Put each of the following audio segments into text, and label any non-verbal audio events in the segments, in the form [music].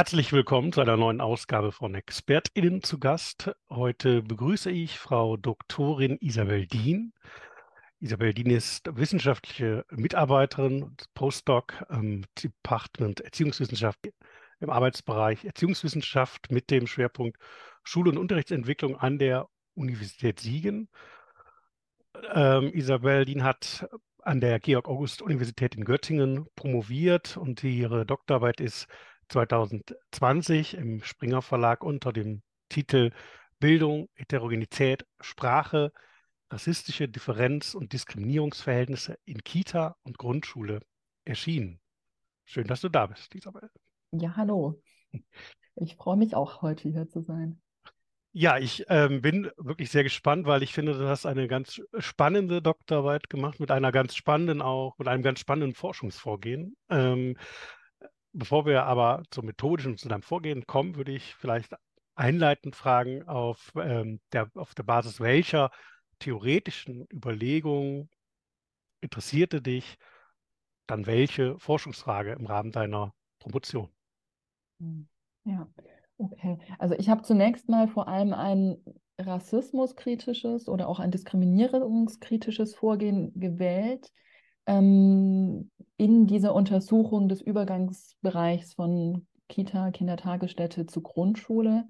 Herzlich willkommen zu einer neuen Ausgabe von ExpertInnen zu Gast. Heute begrüße ich Frau Doktorin Isabel Dien. Isabel Dien ist wissenschaftliche Mitarbeiterin und Postdoc am Department Erziehungswissenschaft im Arbeitsbereich Erziehungswissenschaft mit dem Schwerpunkt Schul- und Unterrichtsentwicklung an der Universität Siegen. Ähm, Isabel Dien hat an der Georg-August-Universität in Göttingen promoviert und ihre Doktorarbeit ist 2020 im Springer Verlag unter dem Titel Bildung, Heterogenität, Sprache, rassistische Differenz und Diskriminierungsverhältnisse in Kita und Grundschule erschienen. Schön, dass du da bist, Isabel. Ja, hallo. Ich freue mich auch, heute hier zu sein. Ja, ich ähm, bin wirklich sehr gespannt, weil ich finde, du hast eine ganz spannende Doktorarbeit gemacht mit einer ganz spannenden auch, mit einem ganz spannenden Forschungsvorgehen. Ähm, bevor wir aber zum methodischen zu deinem Vorgehen kommen, würde ich vielleicht einleitend fragen, auf, ähm, der, auf der Basis welcher theoretischen Überlegungen interessierte dich dann welche Forschungsfrage im Rahmen deiner Promotion? Hm, ja, Okay, also ich habe zunächst mal vor allem ein rassismuskritisches oder auch ein diskriminierungskritisches Vorgehen gewählt ähm, in dieser Untersuchung des Übergangsbereichs von Kita, Kindertagesstätte zu Grundschule.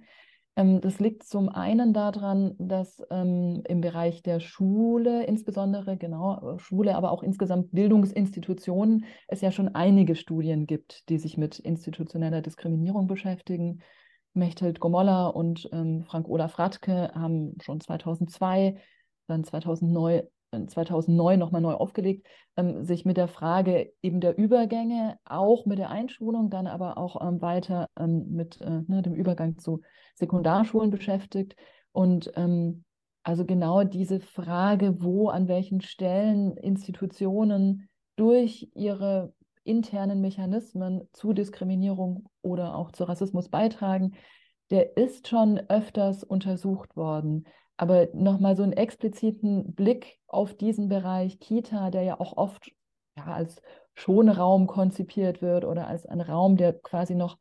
Ähm, das liegt zum einen daran, dass ähm, im Bereich der Schule, insbesondere genau Schule, aber auch insgesamt Bildungsinstitutionen, es ja schon einige Studien gibt, die sich mit institutioneller Diskriminierung beschäftigen. Mechthild Gomolla und ähm, Frank-Olaf Radke haben schon 2002, dann 2009, 2009 nochmal neu aufgelegt, ähm, sich mit der Frage eben der Übergänge, auch mit der Einschulung, dann aber auch ähm, weiter ähm, mit äh, ne, dem Übergang zu Sekundarschulen beschäftigt. Und ähm, also genau diese Frage, wo, an welchen Stellen Institutionen durch ihre internen Mechanismen zu Diskriminierung oder auch zu Rassismus beitragen, der ist schon öfters untersucht worden. Aber nochmal so einen expliziten Blick auf diesen Bereich Kita, der ja auch oft ja, als Schonraum konzipiert wird oder als ein Raum, der quasi noch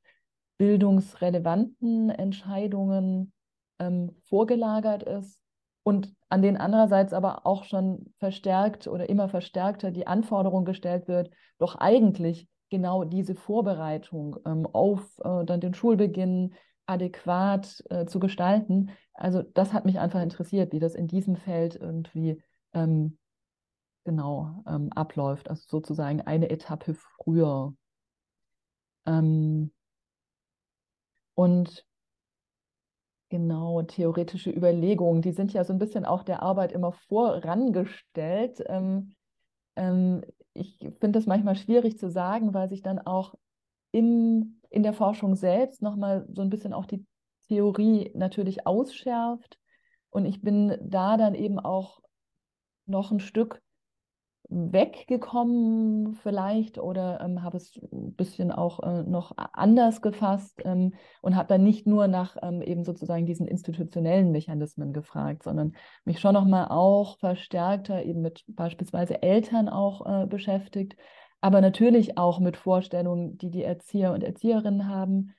bildungsrelevanten Entscheidungen ähm, vorgelagert ist und an den andererseits aber auch schon verstärkt oder immer verstärkter die Anforderung gestellt wird, doch eigentlich genau diese Vorbereitung ähm, auf äh, dann den Schulbeginn adäquat äh, zu gestalten. Also das hat mich einfach interessiert, wie das in diesem Feld irgendwie ähm, genau ähm, abläuft. Also sozusagen eine Etappe früher. Ähm, und Genau, theoretische Überlegungen, die sind ja so ein bisschen auch der Arbeit immer vorangestellt. Ähm, ähm, ich finde das manchmal schwierig zu sagen, weil sich dann auch im, in der Forschung selbst nochmal so ein bisschen auch die Theorie natürlich ausschärft. Und ich bin da dann eben auch noch ein Stück weggekommen vielleicht oder ähm, habe es ein bisschen auch äh, noch anders gefasst ähm, und habe dann nicht nur nach ähm, eben sozusagen diesen institutionellen Mechanismen gefragt, sondern mich schon nochmal auch verstärkter eben mit beispielsweise Eltern auch äh, beschäftigt, aber natürlich auch mit Vorstellungen, die die Erzieher und Erzieherinnen haben,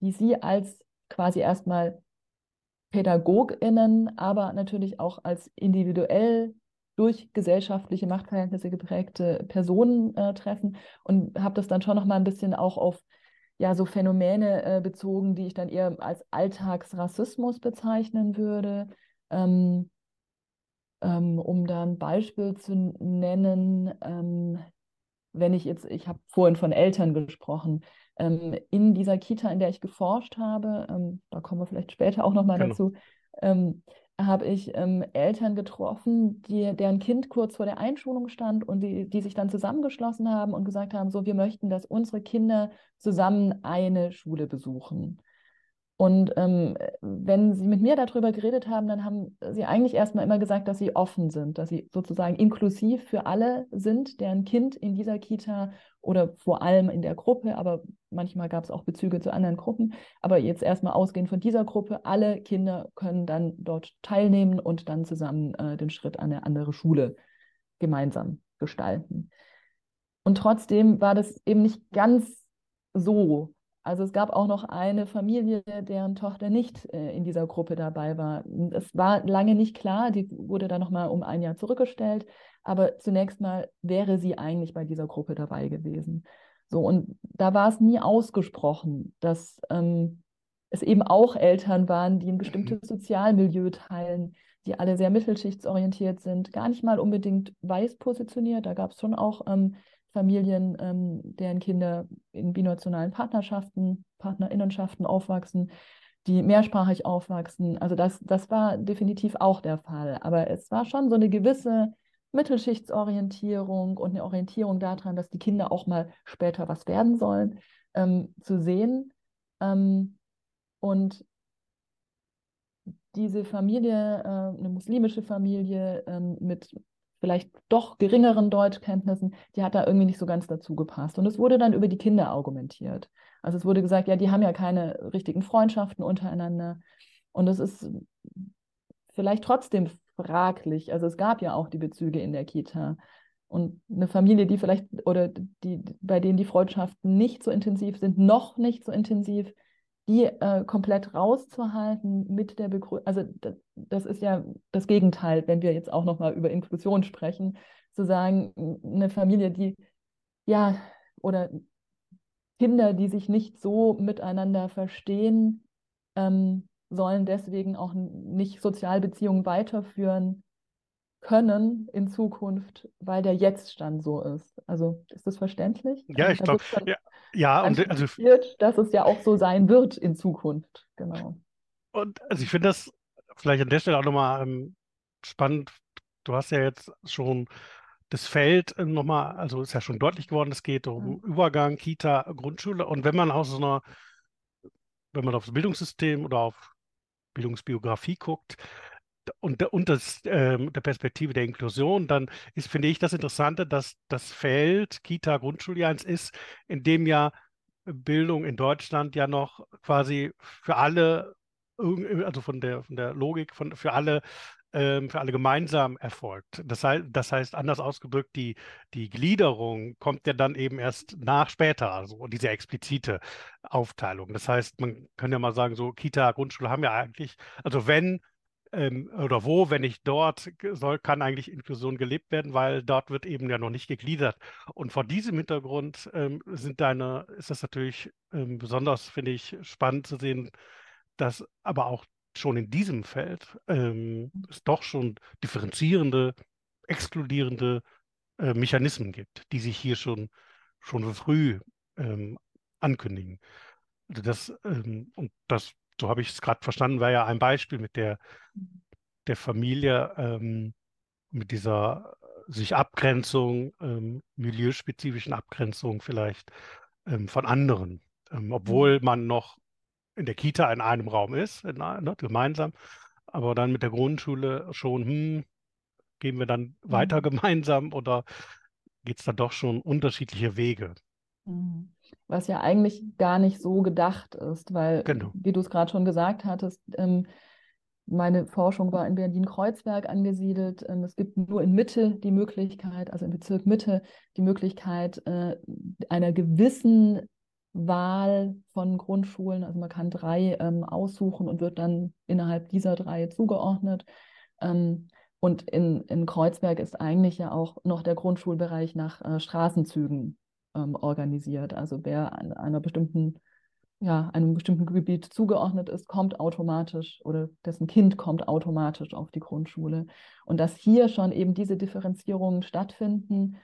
die sie als quasi erstmal PädagogInnen, aber natürlich auch als individuell durch gesellschaftliche Machtverhältnisse geprägte Personen äh, treffen und habe das dann schon noch mal ein bisschen auch auf ja so Phänomene äh, bezogen, die ich dann eher als Alltagsrassismus bezeichnen würde. Ähm, ähm, um da ein Beispiel zu nennen, ähm, wenn ich jetzt, ich habe vorhin von Eltern gesprochen, ähm, in dieser Kita, in der ich geforscht habe, ähm, da kommen wir vielleicht später auch noch mal genau. dazu, ähm, habe ich ähm, Eltern getroffen, die, deren Kind kurz vor der Einschulung stand und die, die sich dann zusammengeschlossen haben und gesagt haben, so, wir möchten, dass unsere Kinder zusammen eine Schule besuchen. Und ähm, wenn Sie mit mir darüber geredet haben, dann haben Sie eigentlich erstmal immer gesagt, dass Sie offen sind, dass Sie sozusagen inklusiv für alle sind, deren Kind in dieser Kita oder vor allem in der Gruppe, aber manchmal gab es auch Bezüge zu anderen Gruppen. Aber jetzt erstmal ausgehend von dieser Gruppe, alle Kinder können dann dort teilnehmen und dann zusammen äh, den Schritt an eine andere Schule gemeinsam gestalten. Und trotzdem war das eben nicht ganz so Also es gab auch noch eine Familie, deren Tochter nicht äh, in dieser Gruppe dabei war. Es war lange nicht klar, die wurde dann nochmal um ein Jahr zurückgestellt, aber zunächst mal wäre sie eigentlich bei dieser Gruppe dabei gewesen. So, und da war es nie ausgesprochen, dass ähm, es eben auch Eltern waren, die ein bestimmtes mhm. Sozialmilieu teilen, die alle sehr mittelschichtsorientiert sind, gar nicht mal unbedingt weiß positioniert. Da gab es schon auch ähm, Familien, ähm, deren Kinder in binationalen Partnerschaften, Partnerinnenschaften aufwachsen, die mehrsprachig aufwachsen. Also das, das war definitiv auch der Fall. Aber es war schon so eine gewisse Mittelschichtsorientierung und eine Orientierung daran, dass die Kinder auch mal später was werden sollen, ähm, zu sehen. Ähm, und diese Familie, äh, eine muslimische Familie ähm, mit vielleicht doch geringeren Deutschkenntnissen, die hat da irgendwie nicht so ganz dazu gepasst. Und es wurde dann über die Kinder argumentiert. Also es wurde gesagt, ja, die haben ja keine richtigen Freundschaften untereinander. Und es ist vielleicht trotzdem fraglich. Also es gab ja auch die Bezüge in der Kita. Und eine Familie, die vielleicht oder die, bei denen die Freundschaften nicht so intensiv sind, noch nicht so intensiv, die äh, komplett rauszuhalten mit der Begründung, also das, das, ist ja das Gegenteil, wenn wir jetzt auch nochmal über Inklusion sprechen, zu sagen, eine Familie, die ja oder Kinder, die sich nicht so miteinander verstehen, ähm, sollen deswegen auch nicht Sozialbeziehungen weiterführen können in Zukunft, weil der Jetztstand so ist. Also ist das verständlich? Ja, ich glaube, ja, ja und also dass es ja auch so sein wird in Zukunft. Genau. Und also ich finde das vielleicht an der Stelle auch nochmal ähm, spannend. Du hast ja jetzt schon das Feld äh, nochmal, also ist ja schon deutlich geworden, es geht um ja. Übergang, Kita, Grundschule. Und wenn man aus so einer, wenn man auf das Bildungssystem oder auf Bildungsbiografie guckt, und, und das, äh, der Perspektive der Inklusion, dann ist, finde ich, das Interessante, dass das Feld Kita Grundschule eins ist, in dem ja Bildung in Deutschland ja noch quasi für alle, also von der, von der Logik, von, für alle ähm, für alle gemeinsam erfolgt. Das heißt, das heißt, anders ausgedrückt, die, die Gliederung kommt ja dann eben erst nach später, also diese explizite Aufteilung. Das heißt, man kann ja mal sagen, so Kita, Grundschule haben ja eigentlich, also wenn ähm, oder wo, wenn nicht dort, soll, kann eigentlich Inklusion gelebt werden, weil dort wird eben ja noch nicht gegliedert. Und vor diesem Hintergrund ähm, sind deine, ist das natürlich ähm, besonders, finde ich, spannend zu sehen, dass aber auch schon in diesem Feld ähm, es doch schon differenzierende, exkludierende äh, Mechanismen gibt, die sich hier schon, schon früh ähm, ankündigen. Also das, ähm, und das so habe ich es gerade verstanden, war ja ein Beispiel mit der, der Familie, ähm, mit dieser sich Abgrenzung, ähm, milieuspezifischen Abgrenzung vielleicht ähm, von anderen, ähm, obwohl mhm. man noch in der Kita in einem Raum ist, in, ne, gemeinsam, aber dann mit der Grundschule schon, hm, gehen wir dann weiter mhm. [laughs] gemeinsam oder geht es dann doch schon unterschiedliche Wege? Mhm was ja eigentlich gar nicht so gedacht ist, weil, genau. wie du es gerade schon gesagt hattest, ähm, meine Forschung war in Berlin-Kreuzberg angesiedelt. Ähm, es gibt nur in Mitte die Möglichkeit, also im Bezirk Mitte, die Möglichkeit äh, einer gewissen Wahl von Grundschulen. Also man kann drei ähm, aussuchen und wird dann innerhalb dieser drei zugeordnet. Ähm, und in, in Kreuzberg ist eigentlich ja auch noch der Grundschulbereich nach äh, Straßenzügen ähm, organisiert. Also wer an einer bestimmten, ja, einem bestimmten Gebiet zugeordnet ist, kommt automatisch oder dessen Kind kommt automatisch auf die Grundschule. Und dass hier schon eben diese Differenzierungen stattfinden,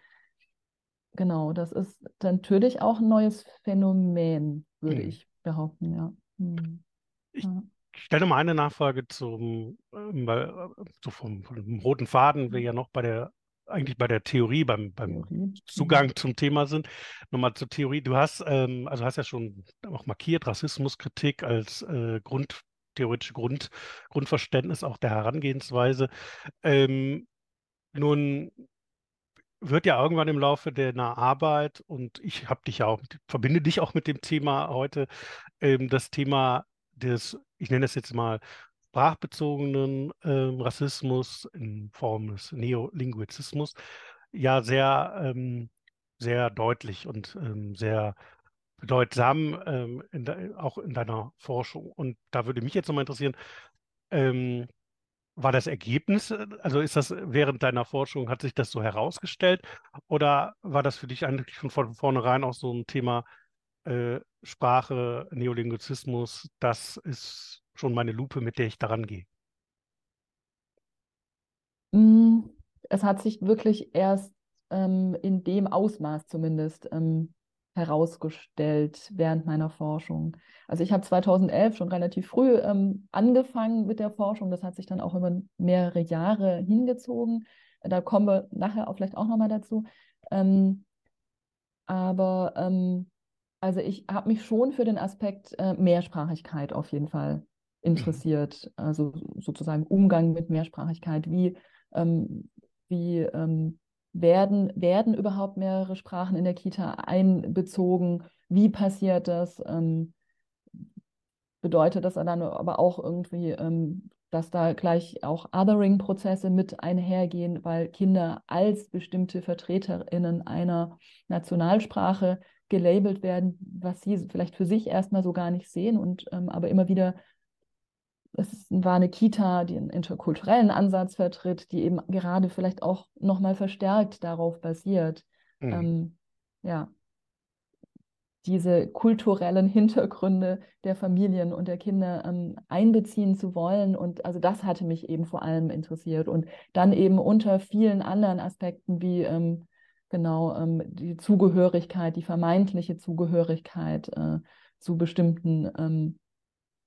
genau, das ist natürlich auch ein neues Phänomen, würde hm. ich behaupten, ja. Hm. Ich, stelle mal eine Nachfrage zum, ähm, äh, so vom, vom, roten Faden, wir ja noch bei der eigentlich bei der Theorie, beim, beim Theorie. Zugang mhm. zum Thema sind. Nochmal zur Theorie. Du hast, ähm, also hast ja schon auch markiert, Rassismuskritik als äh, Grund, theoretische Grund, Grundverständnis auch der Herangehensweise. Ähm, nun wird ja irgendwann im Laufe deiner Arbeit, und ich habe dich ja auch, verbinde dich auch mit dem Thema heute, ähm, das Thema des, ich nenne es jetzt mal, sprachbezogenen ähm, Rassismus in Form des Neolinguizismus ja sehr, ähm, sehr deutlich und ähm, sehr bedeutsam, ähm, in de, auch in deiner Forschung. Und da würde mich jetzt nochmal interessieren, ähm, war das Ergebnis, äh, also ist das während deiner Forschung, hat sich das so herausgestellt oder war das für dich eigentlich von vornherein auch so ein Thema äh, Sprache, Neolinguismus, das ist schon meine Lupe, mit der ich daran gehe? Hm, es hat sich wirklich erst ähm, in dem Ausmaß zumindest ähm, herausgestellt während meiner Forschung. Also ich habe 2011 schon relativ früh ähm, angefangen mit der Forschung. Das hat sich dann auch über mehrere Jahre hingezogen. Da kommen wir nachher auch vielleicht auch nochmal dazu. Ähm, aber ähm, also ich habe mich schon für den Aspekt äh, Mehrsprachigkeit auf jeden Fall. Interessiert. Also sozusagen Umgang mit Mehrsprachigkeit. Wie, ähm, wie ähm, werden, werden überhaupt mehrere Sprachen in der Kita einbezogen? Wie passiert das? Ähm, bedeutet das dann aber auch irgendwie, ähm, dass da gleich auch Othering-Prozesse mit einhergehen, weil Kinder als bestimmte VertreterInnen einer Nationalsprache gelabelt werden, was sie vielleicht für sich erstmal so gar nicht sehen und ähm, aber immer wieder es war eine Kita, die einen interkulturellen Ansatz vertritt, die eben gerade vielleicht auch nochmal verstärkt darauf basiert. Mhm. Ähm, ja, diese kulturellen Hintergründe der Familien und der Kinder ähm, einbeziehen zu wollen. Und also das hatte mich eben vor allem interessiert. Und dann eben unter vielen anderen Aspekten wie ähm, genau ähm, die Zugehörigkeit, die vermeintliche Zugehörigkeit äh, zu bestimmten ähm,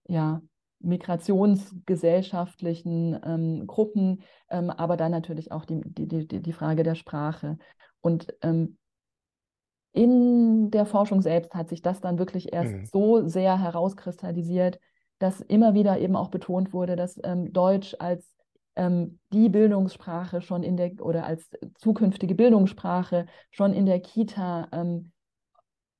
ja, migrationsgesellschaftlichen ähm, Gruppen, ähm, aber dann natürlich auch die, die, die, die Frage der Sprache. Und ähm, in der Forschung selbst hat sich das dann wirklich erst mhm. so sehr herauskristallisiert, dass immer wieder eben auch betont wurde, dass ähm, Deutsch als ähm, die Bildungssprache schon in der oder als zukünftige Bildungssprache schon in der Kita ähm,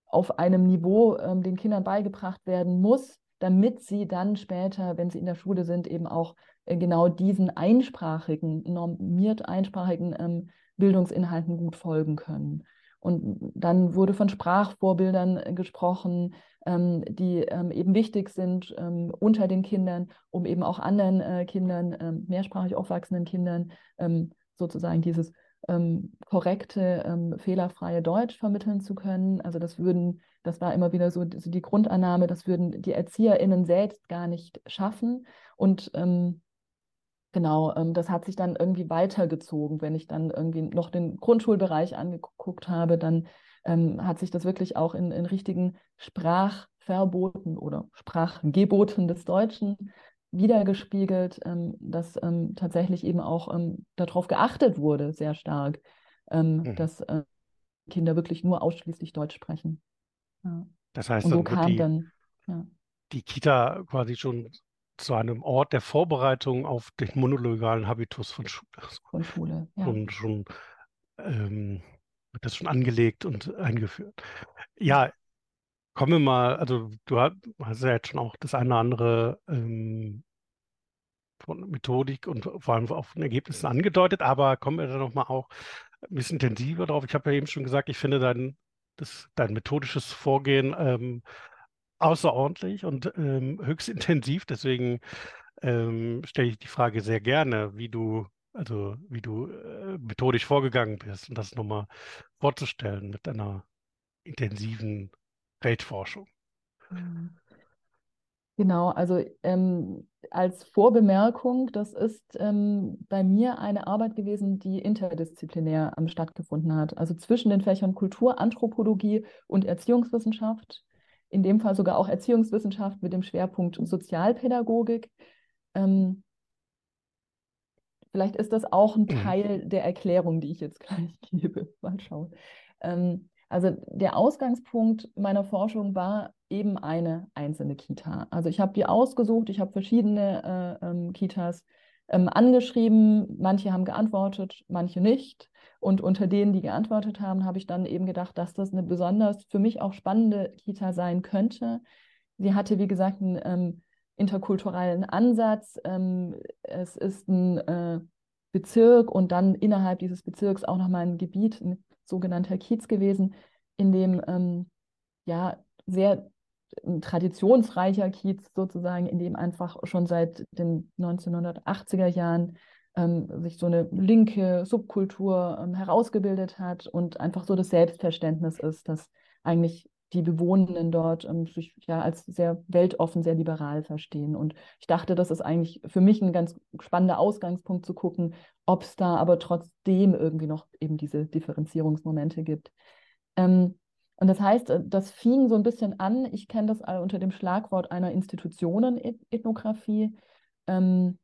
auf einem Niveau den Kindern beigebracht werden muss, damit sie dann später, wenn sie in der Schule sind, eben auch äh, genau diesen einsprachigen, normiert einsprachigen ähm, Bildungsinhalten gut folgen können. Und dann wurde von Sprachvorbildern äh, gesprochen, ähm, die ähm, eben wichtig sind ähm, unter den Kindern, um eben auch anderen äh, Kindern, ähm, mehrsprachig aufwachsenden Kindern, ähm, sozusagen dieses ähm, korrekte, fehlerfreie Deutsch vermitteln zu können. Also das würden, das war immer wieder so, so die Grundannahme, das würden die ErzieherInnen selbst gar nicht schaffen. Und ähm, genau, ähm, das hat sich dann irgendwie weitergezogen. Wenn ich dann irgendwie noch den Grundschulbereich angeguckt habe, dann ähm, hat sich das wirklich auch in, in richtigen Sprachverboten oder Sprachgeboten des Deutschen wiedergespiegelt, ähm, dass ähm, tatsächlich eben auch ähm, darauf geachtet wurde, sehr stark, ähm, mhm. dass äh, Kinder wirklich nur ausschließlich Deutsch sprechen. Ja. Das heißt, Und so kam die, dann ja. die Kita quasi schon zu einem Ort der Vorbereitung auf den monologalen Habitus von Schule. Von Schule, ja. Und schon ähm, wird das schon angelegt und eingeführt. Ja, Kommen wir mal, also du hast ja jetzt schon auch das eine oder andere ähm, von Methodik und vor allem auch von Ergebnissen angedeutet, aber kommen wir da nochmal auch ein bisschen intensiver drauf. Ich habe ja eben schon gesagt, ich finde dein, das, dein methodisches Vorgehen ähm, außerordentlich und ähm, höchst intensiv. Deswegen ähm, stelle ich die Frage sehr gerne, wie du, also wie du äh, methodisch vorgegangen bist und das nochmal vorzustellen mit einer intensiven Feldforschung. Mhm. Genau, also ähm, als Vorbemerkung, das ist ähm, bei mir eine Arbeit gewesen, die interdisziplinär ähm, stattgefunden hat. Also zwischen den Fächern Kultur, Anthropologie und Erziehungswissenschaft. In dem Fall sogar auch Erziehungswissenschaft mit dem Schwerpunkt Sozialpädagogik. Ähm, vielleicht ist das auch ein mhm. Teil der Erklärung, die ich jetzt gleich [laughs] gebe. Mal schauen. Ähm, also der Ausgangspunkt meiner Forschung war eben eine einzelne Kita. Also ich habe die ausgesucht, ich habe verschiedene äh, ähm, Kitas ähm, angeschrieben, manche haben geantwortet, manche nicht. Und unter denen, die geantwortet haben, habe ich dann eben gedacht, dass das eine besonders für mich auch spannende Kita sein könnte. Sie hatte, wie gesagt, einen ähm, interkulturellen Ansatz. Ähm, es ist ein äh, Bezirk und dann innerhalb dieses Bezirks auch nochmal ein Gebiet, ein sogenannter Kiez gewesen, in dem ähm, ja sehr ein traditionsreicher Kiez sozusagen, in dem einfach schon seit den 1980er Jahren ähm, sich so eine linke Subkultur ähm, herausgebildet hat und einfach so das Selbstverständnis ist, dass eigentlich die Bewohnenden dort ähm, sich ja als sehr weltoffen, sehr liberal verstehen. Und ich dachte, das ist eigentlich für mich ein ganz spannender Ausgangspunkt zu gucken, ob es da aber trotzdem irgendwie noch eben diese Differenzierungsmomente gibt. Ähm, und das heißt, äh, das fing so ein bisschen an, ich kenne das unter dem Schlagwort einer Institutionenethnographie. Ähm,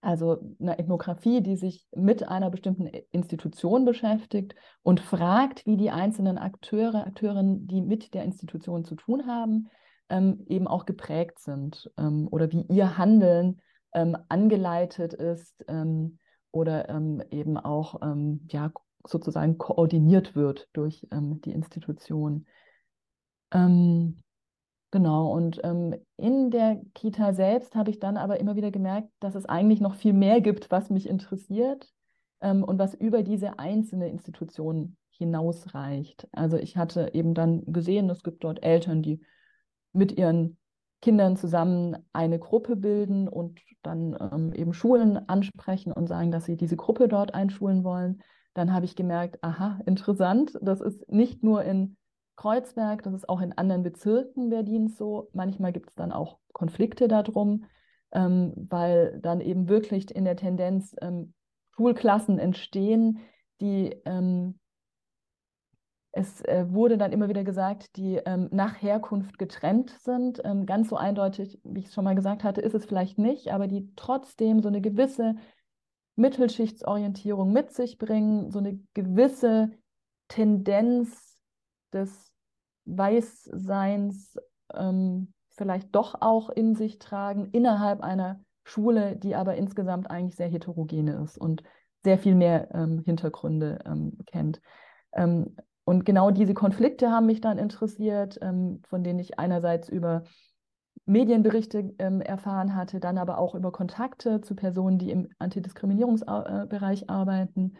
also eine Ethnographie, die sich mit einer bestimmten Institution beschäftigt und fragt, wie die einzelnen Akteure, Akteurinnen, die mit der Institution zu tun haben, ähm, eben auch geprägt sind ähm, oder wie ihr Handeln ähm, angeleitet ist ähm, oder ähm, eben auch ja, sozusagen koordiniert wird durch die Institution. Genau, und ähm, in der Kita selbst habe ich dann aber immer wieder gemerkt, dass es eigentlich noch viel mehr gibt, was mich interessiert ähm, und was über diese einzelne Institution hinausreicht. Also ich hatte eben dann gesehen, es gibt dort Eltern, die mit ihren Kindern zusammen eine Gruppe bilden und dann ähm, eben Schulen ansprechen und sagen, dass sie diese Gruppe dort einschulen wollen. Dann habe ich gemerkt, aha, interessant, das ist nicht nur in Kreuzberg, das ist auch in anderen Bezirken Berlins so. Manchmal gibt es dann auch Konflikte darum, ähm, weil dann eben wirklich in der Tendenz ähm, Schulklassen entstehen, die ähm, es äh, wurde dann immer wieder gesagt, die ähm, nach Herkunft getrennt sind. Ähm, ganz so eindeutig, wie ich es schon mal gesagt hatte, ist es vielleicht nicht, aber die trotzdem so eine gewisse Mittelschichtsorientierung mit sich bringen, so eine gewisse Tendenz des Weißseins ähm, vielleicht doch auch in sich tragen, innerhalb einer Schule, die aber insgesamt eigentlich sehr heterogene ist und sehr viel mehr ähm, Hintergründe ähm, kennt. Ähm, und genau diese Konflikte haben mich dann interessiert, ähm, von denen ich einerseits über Medienberichte ähm, erfahren hatte, dann aber auch über Kontakte zu Personen, die im Antidiskriminierungsbereich äh, arbeiten.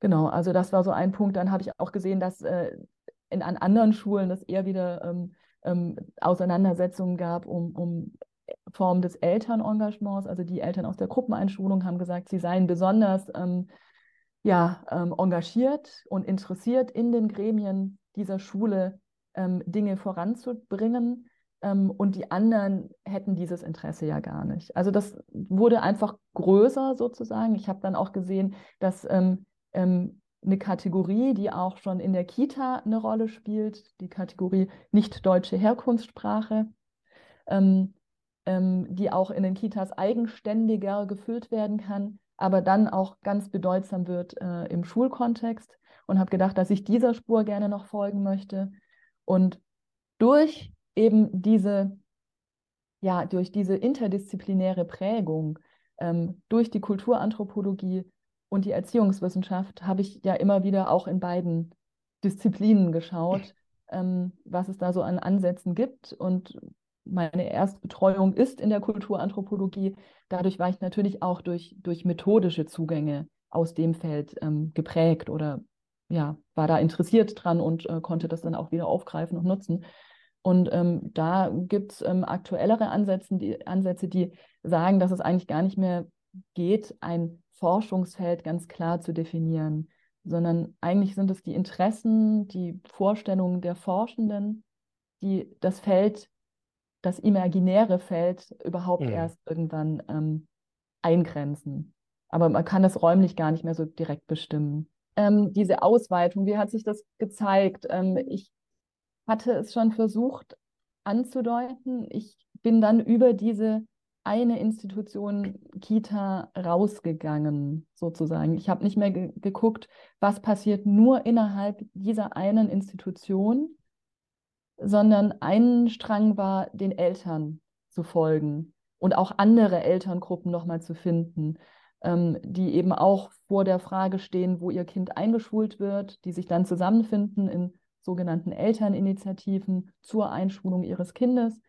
Genau, also das war so ein Punkt. Dann habe ich auch gesehen, dass äh, in, an anderen Schulen es eher wieder ähm, ähm, Auseinandersetzungen gab um, um Form des Elternengagements. Also die Eltern aus der Gruppeneinschulung haben gesagt, sie seien besonders ähm, ja, ähm, engagiert und interessiert in den Gremien dieser Schule ähm, Dinge voranzubringen. Ähm, und die anderen hätten dieses Interesse ja gar nicht. Also das wurde einfach größer sozusagen. Ich habe dann auch gesehen, dass ähm, eine Kategorie, die auch schon in der Kita eine Rolle spielt, die Kategorie nicht deutsche Herkunftssprache, ähm, ähm, die auch in den Kitas eigenständiger gefüllt werden kann, aber dann auch ganz bedeutsam wird äh, im Schulkontext und habe gedacht, dass ich dieser Spur gerne noch folgen möchte. Und durch eben diese, ja, durch diese interdisziplinäre Prägung, ähm, durch die Kulturanthropologie, und die Erziehungswissenschaft habe ich ja immer wieder auch in beiden Disziplinen geschaut, ähm, was es da so an Ansätzen gibt. Und meine Erstbetreuung ist in der Kulturanthropologie. Dadurch war ich natürlich auch durch, durch methodische Zugänge aus dem Feld ähm, geprägt oder ja, war da interessiert dran und äh, konnte das dann auch wieder aufgreifen und nutzen. Und ähm, da gibt es ähm, aktuellere Ansätze die, Ansätze, die sagen, dass es eigentlich gar nicht mehr geht, ein Forschungsfeld ganz klar zu definieren, sondern eigentlich sind es die Interessen, die Vorstellungen der Forschenden, die das Feld, das imaginäre Feld überhaupt mhm. erst irgendwann ähm, eingrenzen. Aber man kann das räumlich gar nicht mehr so direkt bestimmen. Ähm, diese Ausweitung, wie hat sich das gezeigt? Ähm, ich hatte es schon versucht anzudeuten. Ich bin dann über diese eine Institution Kita rausgegangen, sozusagen. Ich habe nicht mehr ge geguckt, was passiert nur innerhalb dieser einen Institution, sondern ein Strang war, den Eltern zu folgen und auch andere Elterngruppen nochmal zu finden, ähm, die eben auch vor der Frage stehen, wo ihr Kind eingeschult wird, die sich dann zusammenfinden in sogenannten Elterninitiativen zur Einschulung ihres Kindes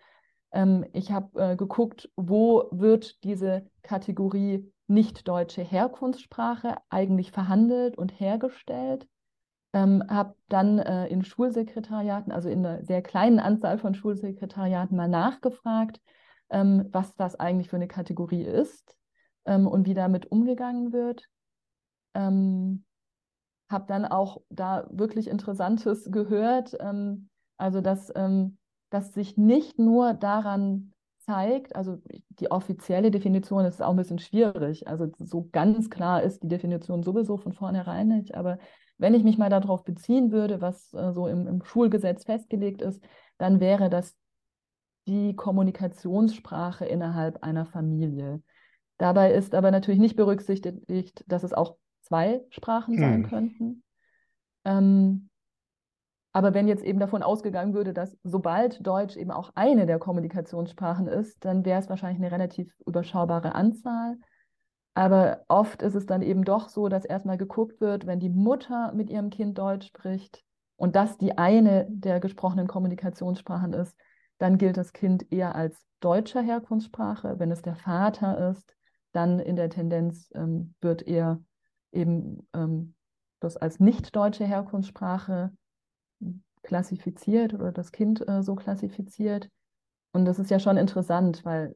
ähm, ich habe äh, geguckt, wo wird diese Kategorie nicht deutsche Herkunftssprache eigentlich verhandelt und hergestellt. Ähm, habe dann äh, in Schulsekretariaten, also in einer sehr kleinen Anzahl von Schulsekretariaten mal nachgefragt, ähm, was das eigentlich für eine Kategorie ist ähm, und wie damit umgegangen wird. Ähm, habe dann auch da wirklich Interessantes gehört, ähm, also dass, ähm, dass sich nicht nur daran zeigt, also die offizielle Definition ist auch ein bisschen schwierig, also so ganz klar ist die Definition sowieso von vornherein nicht, aber wenn ich mich mal darauf beziehen würde, was äh, so im, im Schulgesetz festgelegt ist, dann wäre das die Kommunikationssprache innerhalb einer Familie. Dabei ist aber natürlich nicht berücksichtigt, dass es auch zwei Sprachen sein hm. könnten. Ähm, aber wenn jetzt eben davon ausgegangen würde, dass sobald Deutsch eben auch eine der Kommunikationssprachen ist, dann wäre es wahrscheinlich eine relativ überschaubare Anzahl. Aber oft ist es dann eben doch so, dass erstmal geguckt wird, wenn die Mutter mit ihrem Kind Deutsch spricht und das die eine der gesprochenen Kommunikationssprachen ist, dann gilt das Kind eher als deutscher Herkunftssprache. Wenn es der Vater ist, dann in der Tendenz ähm, wird eher eben ähm, das als nicht deutsche Herkunftssprache klassifiziert oder das Kind äh, so klassifiziert. Und das ist ja schon interessant, weil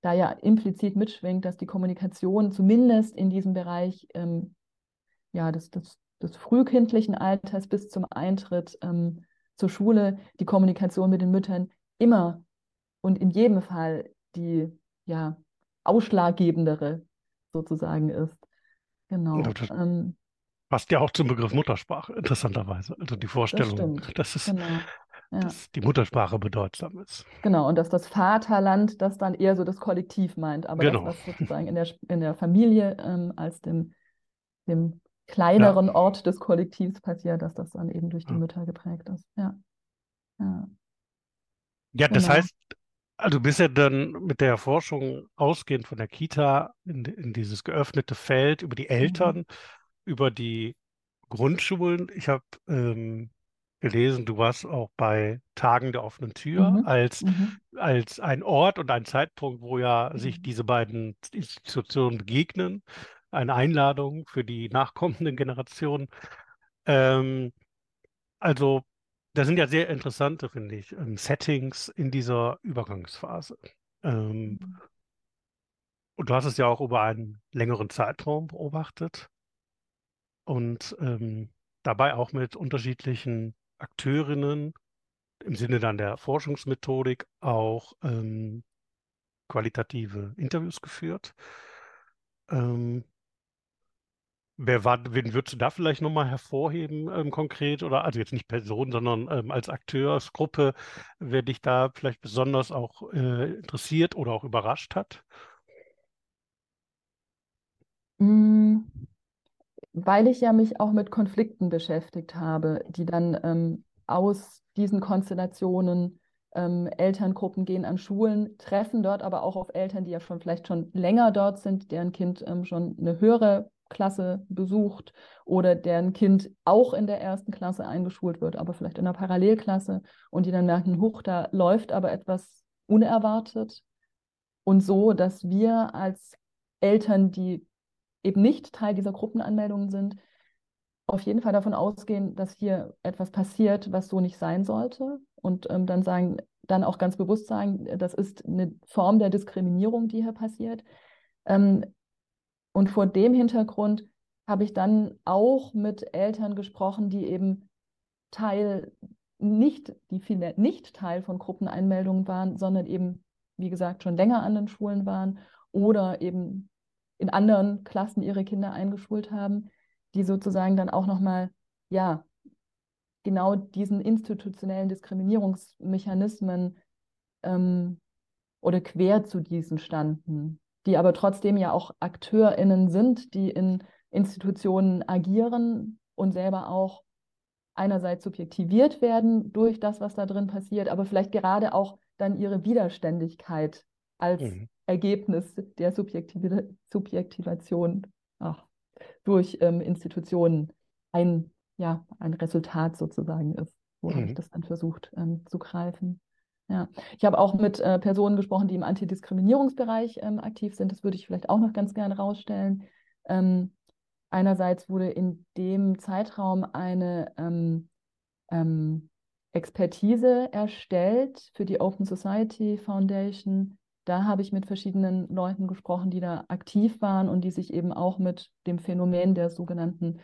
da ja implizit mitschwingt, dass die Kommunikation zumindest in diesem Bereich ähm, ja, des, des, des, frühkindlichen Alters bis zum Eintritt ähm, zur Schule, die Kommunikation mit den Müttern immer und in jedem Fall die ja, ausschlaggebendere sozusagen ist. Genau. Das ähm, passt ja auch zum Begriff Muttersprache, interessanterweise. Also die Vorstellung, das dass es genau ja. dass die Muttersprache bedeutsam ist. Genau, und dass das Vaterland das dann eher so das Kollektiv meint, aber genau. das, was sozusagen in der, in der Familie ähm, als dem, dem kleineren ja. Ort des Kollektivs passiert, dass das dann eben durch die ja. Mütter geprägt ist. Ja, ja. ja das genau. heißt, also du bist ja dann mit der Forschung ausgehend von der Kita in, in dieses geöffnete Feld über die Eltern, mhm. über die Grundschulen. Ich habe ähm, gelesen, du warst auch bei Tagen der offenen Tür mhm. als, mhm. als ein Ort und ein Zeitpunkt, wo ja sich mhm. diese beiden Institutionen begegnen. Eine Einladung für die nachkommenden Generationen. Ähm, also, da sind ja sehr interessante, finde ich, ähm, Settings in dieser Übergangsphase. Ähm, mhm. und du hast es ja auch über einen längeren Zeitraum beobachtet und ähm, dabei auch mit unterschiedlichen Akteurinnen im Sinne dann der Forschungsmethodik auch ähm, qualitative Interviews geführt. Ähm, wer war, wen würdest du da vielleicht nochmal hervorheben ähm, konkret oder also jetzt nicht Person, sondern ähm, als Akteursgruppe, wer dich da vielleicht besonders auch äh, interessiert oder auch überrascht hat? Mm weil ich ja mich auch mit Konflikten beschäftigt habe, die dann ähm, aus diesen Konstellationen ähm, Elterngruppen gehen an Schulen, treffen dort aber auch auf Eltern, die ja schon vielleicht schon länger dort sind, deren Kind ähm, schon eine höhere Klasse besucht oder deren Kind auch in der ersten Klasse eingeschult wird, aber vielleicht in einer Parallelklasse und die dann merken, huch, da läuft aber etwas unerwartet. Und so, dass wir als Eltern, die eben nicht Teil dieser Gruppenanmeldungen sind, auf jeden Fall davon ausgehen, dass hier etwas passiert, was so nicht sein sollte und ähm, dann sagen, dann auch ganz bewusst sagen, das ist eine Form der Diskriminierung, die hier passiert. Ähm, und vor dem Hintergrund habe ich dann auch mit Eltern gesprochen, die eben Teil nicht, die viele nicht Teil von Gruppeneinmeldungen waren, sondern eben, wie gesagt, schon länger an den Schulen waren oder eben in anderen Klassen ihre Kinder eingeschult haben, die sozusagen dann auch nochmal, ja, genau diesen institutionellen Diskriminierungsmechanismen ähm, oder quer zu diesen standen, die aber trotzdem ja auch AkteurInnen sind, die in Institutionen agieren und selber auch einerseits subjektiviert werden durch das, was da drin passiert, aber vielleicht gerade auch dann ihre Widerständigkeit als mhm. Ergebnis der Subjektiv Subjektivation ach, durch ähm, Institutionen ein, ja, ein Resultat sozusagen ist. Wo mhm. habe ich das dann versucht ähm, zu greifen? Ja, ich habe auch mit äh, Personen gesprochen, die im Antidiskriminierungsbereich ähm, aktiv sind. Das würde ich vielleicht auch noch ganz gerne rausstellen. Ähm, einerseits wurde in dem Zeitraum eine ähm, ähm, Expertise erstellt für die Open Society Foundation. Da habe ich mit verschiedenen Leuten gesprochen, die da aktiv waren und die sich eben auch mit dem Phänomen der sogenannten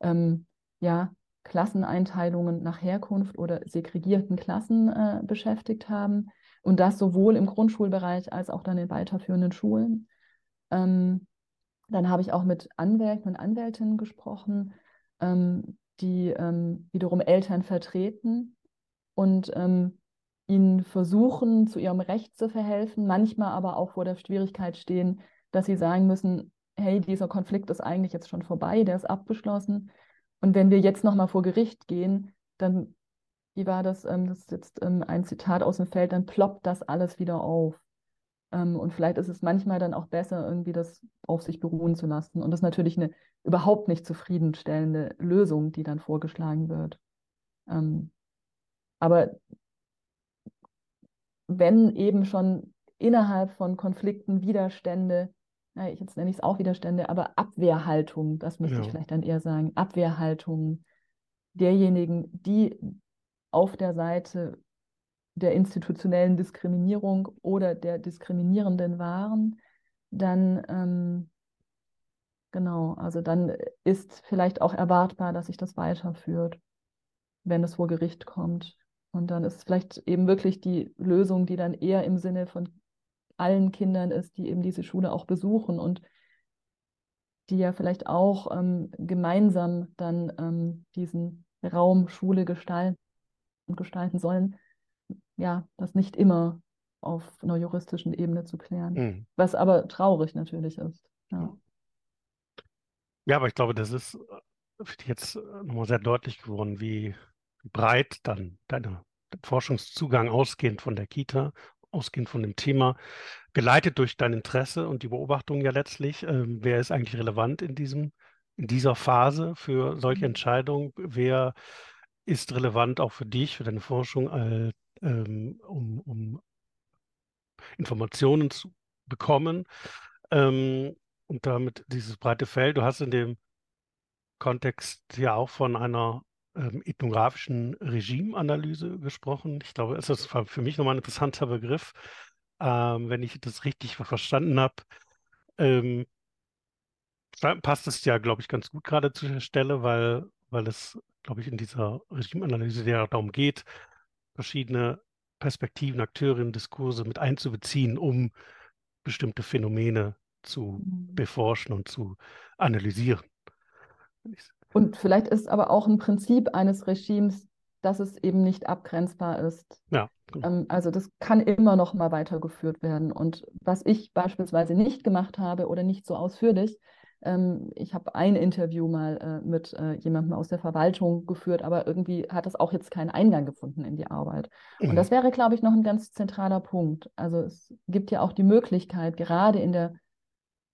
ähm, ja, Klasseneinteilungen nach Herkunft oder segregierten Klassen äh, beschäftigt haben. Und das sowohl im Grundschulbereich als auch dann in weiterführenden Schulen. Ähm, dann habe ich auch mit Anwälten und Anwältinnen gesprochen, ähm, die ähm, wiederum Eltern vertreten und ähm, ihnen versuchen, zu ihrem Recht zu verhelfen, manchmal aber auch vor der Schwierigkeit stehen, dass sie sagen müssen, hey, dieser Konflikt ist eigentlich jetzt schon vorbei, der ist abgeschlossen. Und wenn wir jetzt nochmal vor Gericht gehen, dann, wie war das, ähm, das ist jetzt ähm, ein Zitat aus dem Feld, dann ploppt das alles wieder auf. Ähm, und vielleicht ist es manchmal dann auch besser, irgendwie das auf sich beruhen zu lassen. Und das ist natürlich eine überhaupt nicht zufriedenstellende Lösung, die dann vorgeschlagen wird. Ähm, aber wenn eben schon innerhalb von Konflikten Widerstände, jetzt nenne ich es auch Widerstände, aber Abwehrhaltung, das müsste ja. ich vielleicht dann eher sagen, Abwehrhaltung derjenigen, die auf der Seite der institutionellen Diskriminierung oder der Diskriminierenden waren, dann ähm, genau, also dann ist vielleicht auch erwartbar, dass sich das weiterführt, wenn es vor Gericht kommt. Und dann ist vielleicht eben wirklich die Lösung, die dann eher im Sinne von allen Kindern ist, die eben diese Schule auch besuchen und die ja vielleicht auch ähm, gemeinsam dann ähm, diesen Raum Schule gestalten und gestalten sollen, ja, das nicht immer auf einer juristischen Ebene zu klären. Mhm. Was aber traurig natürlich ist. Ja. ja, aber ich glaube, das ist äh, jetzt äh, nochmal sehr deutlich geworden, wie, wie breit dann deine Forschungszugang ausgehend von der Kita, ausgehend von dem Thema, geleitet durch dein Interesse und die Beobachtung ja letztlich, äh, wer ist eigentlich relevant in diesem, in dieser Phase für solche mhm. Entscheidungen, wer ist relevant auch für dich, für deine Forschung als ähm, um, um Informationen zu bekommen. Ähm, und damit dieses breite Feld. Du hast in dem Kontext ja auch von einer ähm, ethnografischen Regimeanalyse gesprochen. Ich glaube, es ist für mich nochmal ein interessanter Begriff. Ähm, wenn ich das richtig verstanden habe, ähm, passt es ja, glaube ich, ganz gut gerade zu der Stelle, weil, weil es, glaube ich, in dieser Regimeanalyse ja darum geht, verschiedene Perspektiven, Akteurinnen, Diskurse mit einzubeziehen, um bestimmte Phänomene zu mhm. beforschen und zu analysieren. Und vielleicht ist aber auch ein Prinzip eines Regimes, dass es eben nicht abgrenzbar ist. Ja, genau. Ähm, also das kann immer noch mal weitergeführt werden. Und was ich beispielsweise nicht gemacht habe oder nicht so ausführlich, ähm, ich habe ein Interview mal äh, mit äh, jemandem aus der Verwaltung geführt, aber irgendwie hat das auch jetzt keinen Eingang gefunden in die Arbeit. Mhm. Und das wäre, glaube ich, noch ein ganz zentraler Punkt. Also es gibt ja auch die Möglichkeit, gerade in der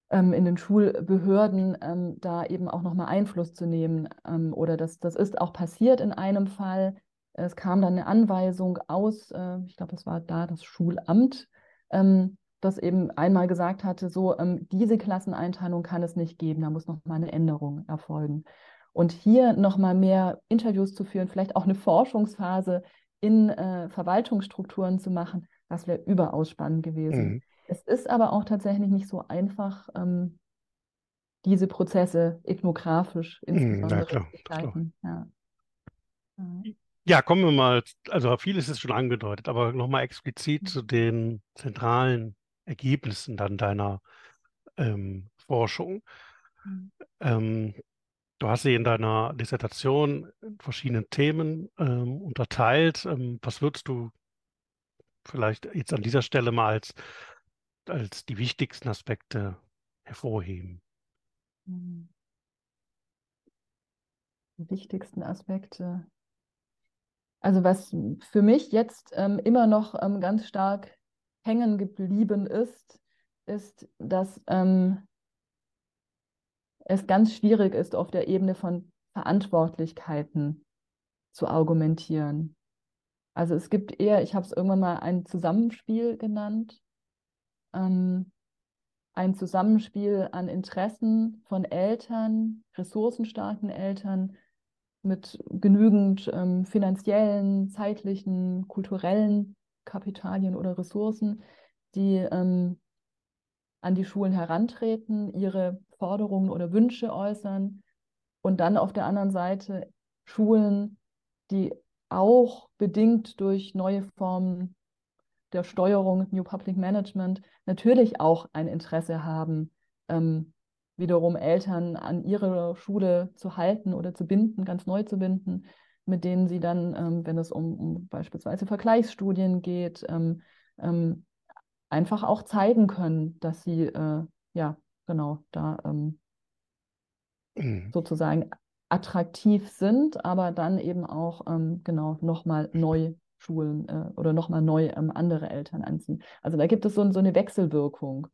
in den Schulbehörden ähm, da eben auch nochmal Einfluss zu nehmen. Ähm, oder das, das ist auch passiert in einem Fall. Es kam dann eine Anweisung aus, äh, ich glaube, das war da das Schulamt, ähm, das eben einmal gesagt hatte, so ähm, diese Klasseneinteilung kann es nicht geben, da muss noch mal eine Änderung erfolgen. Und hier noch mal mehr Interviews zu führen, vielleicht auch eine Forschungsphase in äh, Verwaltungsstrukturen zu machen, das wäre überaus spannend gewesen. Mhm. Es ist aber auch tatsächlich nicht so einfach, ähm, diese Prozesse ethnografisch mhm, insbesondere ja, klar, zu gestalten. Ja. Ja, kommen wir mal, also vieles ist schon angedeutet, aber nochmal explizit mhm. zu den zentralen Ergebnissen dann deiner ähm, Forschung. Mhm. Ähm, du hast sie in deiner Dissertation in verschiedenen Themen ähm, unterteilt. Ähm, was würdest du vielleicht jetzt an dieser Stelle mal als, als die wichtigsten Aspekte hervorheben? Mhm. Die wichtigsten Aspekte. Also was für mich jetzt ähm, immer noch ähm, ganz stark hängen geblieben ist, ist, dass ähm, es ganz schwierig ist, auf der Ebene von Verantwortlichkeiten zu argumentieren. Also es gibt eher, ich habe es irgendwann mal ein Zusammenspiel genannt, ähm, ein Zusammenspiel an Interessen von Eltern, ressourcenstarken Eltern mit genügend ähm, finanziellen, zeitlichen, kulturellen Kapitalien oder Ressourcen, die ähm, an die Schulen herantreten, ihre Forderungen oder Wünsche äußern und dann auf der anderen Seite Schulen, die auch bedingt durch neue Formen der Steuerung, New Public Management, natürlich auch ein Interesse haben, ähm, wiederum Eltern an ihre Schule zu halten oder zu binden, ganz neu zu binden, mit denen sie dann, ähm, wenn es um, um, beispielsweise Vergleichsstudien geht, ähm, ähm einfach auch zeigen können, dass sie, äh, ja, genau, da ähm, mhm. sozusagen attraktiv sind, aber dann eben auch ähm, genau nochmal neu Schulen äh, oder nochmal neu ähm, andere Eltern anziehen. Also da gibt es so, so eine Wechselwirkung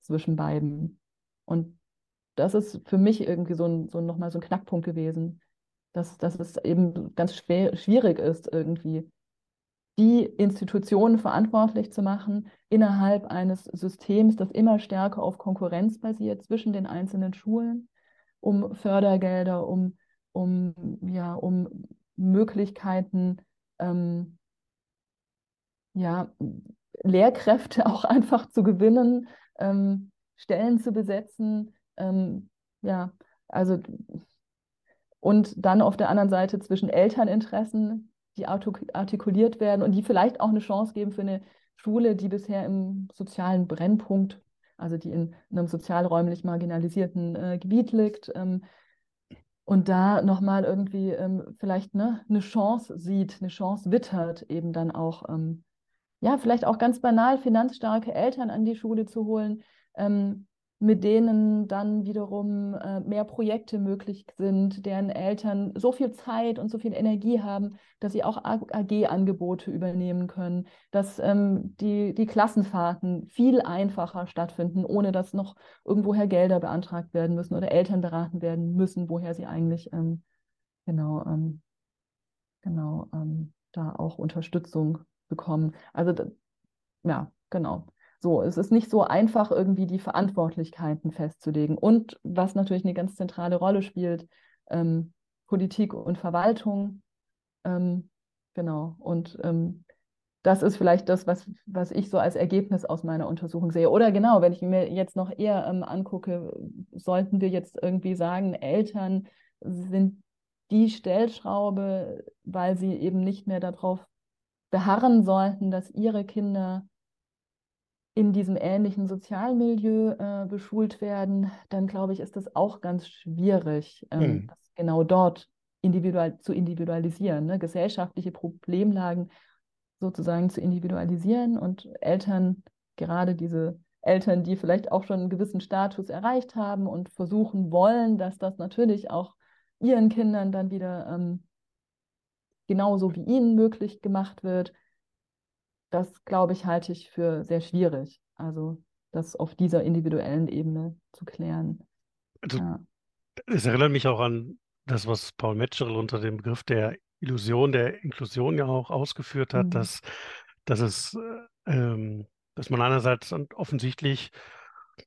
zwischen beiden. Und das ist für mich irgendwie so, so nochmal so ein Knackpunkt gewesen, dass, dass es eben ganz schwer, schwierig ist, irgendwie die Institutionen verantwortlich zu machen innerhalb eines Systems, das immer stärker auf Konkurrenz basiert zwischen den einzelnen Schulen, um Fördergelder, um, um, ja, um Möglichkeiten, ähm, ja, Lehrkräfte [laughs] auch einfach zu gewinnen, ähm, Stellen zu besetzen, ähm, ja, also und dann auf der anderen Seite zwischen Elterninteressen, die artikuliert werden und die vielleicht auch eine Chance geben für eine Schule, die bisher im sozialen Brennpunkt, also die in, in einem sozialräumlich marginalisierten äh, Gebiet liegt, ähm, und da nochmal irgendwie ähm, vielleicht ne, eine Chance sieht, eine Chance wittert, eben dann auch, ähm, ja, vielleicht auch ganz banal finanzstarke Eltern an die Schule zu holen, ähm, mit denen dann wiederum äh, mehr Projekte möglich sind, deren Eltern so viel Zeit und so viel Energie haben, dass sie auch AG-Angebote übernehmen können, dass ähm, die, die Klassenfahrten viel einfacher stattfinden, ohne dass noch irgendwoher Gelder beantragt werden müssen oder Eltern beraten werden müssen, woher sie eigentlich ähm, genau, ähm, genau ähm, da auch Unterstützung bekommen. Also ja, genau. So, es ist nicht so einfach, irgendwie die Verantwortlichkeiten festzulegen. Und was natürlich eine ganz zentrale Rolle spielt, ähm, Politik und Verwaltung. Ähm, genau. Und ähm, das ist vielleicht das, was, was ich so als Ergebnis aus meiner Untersuchung sehe. Oder genau, wenn ich mir jetzt noch eher ähm, angucke, sollten wir jetzt irgendwie sagen, Eltern sind die Stellschraube, weil sie eben nicht mehr darauf beharren sollten, dass ihre Kinder in diesem ähnlichen Sozialmilieu äh, beschult werden, dann glaube ich, ist das auch ganz schwierig, ähm, mhm. genau dort individual zu individualisieren, ne? gesellschaftliche Problemlagen sozusagen zu individualisieren und Eltern, gerade diese Eltern, die vielleicht auch schon einen gewissen Status erreicht haben und versuchen wollen, dass das natürlich auch ihren Kindern dann wieder ähm, genauso wie ihnen möglich gemacht wird, das, glaube ich, halte ich für sehr schwierig. Also das auf dieser individuellen Ebene zu klären. Also, ja. Es erinnert mich auch an das, was Paul Metzgerl unter dem Begriff der Illusion der Inklusion ja auch ausgeführt hat, mhm. dass, dass es, ähm, dass man einerseits offensichtlich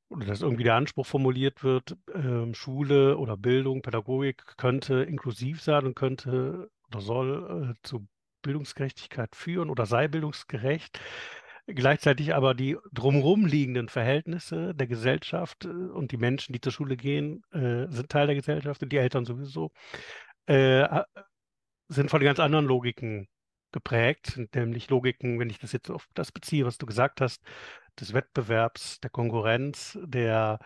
oder dass irgendwie der Anspruch formuliert wird, ähm, Schule oder Bildung, Pädagogik könnte inklusiv sein und könnte oder soll äh, zu Bildungsgerechtigkeit führen oder sei bildungsgerecht. Gleichzeitig aber die drumherum liegenden Verhältnisse der Gesellschaft äh, und die Menschen, die zur Schule gehen, äh, sind Teil der Gesellschaft und die Eltern sowieso, äh, sind von ganz anderen Logiken geprägt, nämlich Logiken, wenn ich das jetzt auf das beziehe, was du gesagt hast, des Wettbewerbs, der Konkurrenz, der,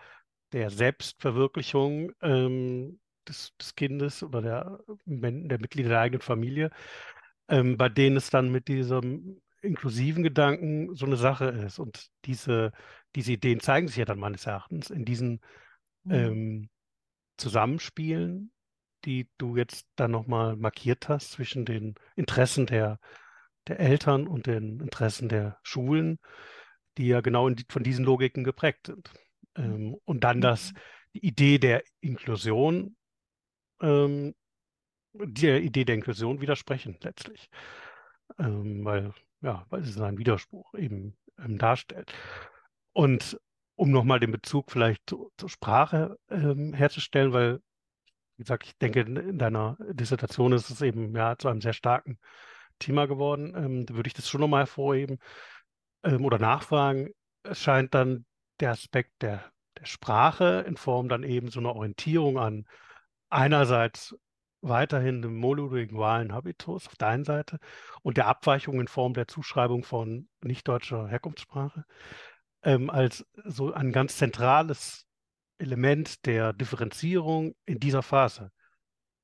der Selbstverwirklichung ähm, des, des, Kindes oder der, der Mitglieder der eigenen Familie ähm, bei denen es dann mit diesem inklusiven Gedanken so eine Sache ist. Und diese, diese Ideen zeigen sich ja dann meines Erachtens in diesen mhm. ähm, Zusammenspielen, die du jetzt dann nochmal markiert hast zwischen den Interessen der, der Eltern und den Interessen der Schulen, die ja genau die, von diesen Logiken geprägt sind. Ähm, und dann das, mhm. die Idee der Inklusion ähm, der Idee der Inklusion widersprechen letztlich. Ähm, weil, ja, weil es einen Widerspruch eben ähm, darstellt. Und um nochmal den Bezug vielleicht zu, zur Sprache ähm, herzustellen, weil, wie gesagt, ich denke, in deiner Dissertation ist es eben ja zu einem sehr starken Thema geworden. Ähm, da würde ich das schon nochmal hervorheben ähm, oder nachfragen. Es scheint dann der Aspekt der, der Sprache in Form dann eben so einer Orientierung an einerseits weiterhin dem monolingualen Habitus auf der einen Seite und der Abweichung in Form der Zuschreibung von nicht deutscher Herkunftssprache ähm, als so ein ganz zentrales Element der Differenzierung in dieser Phase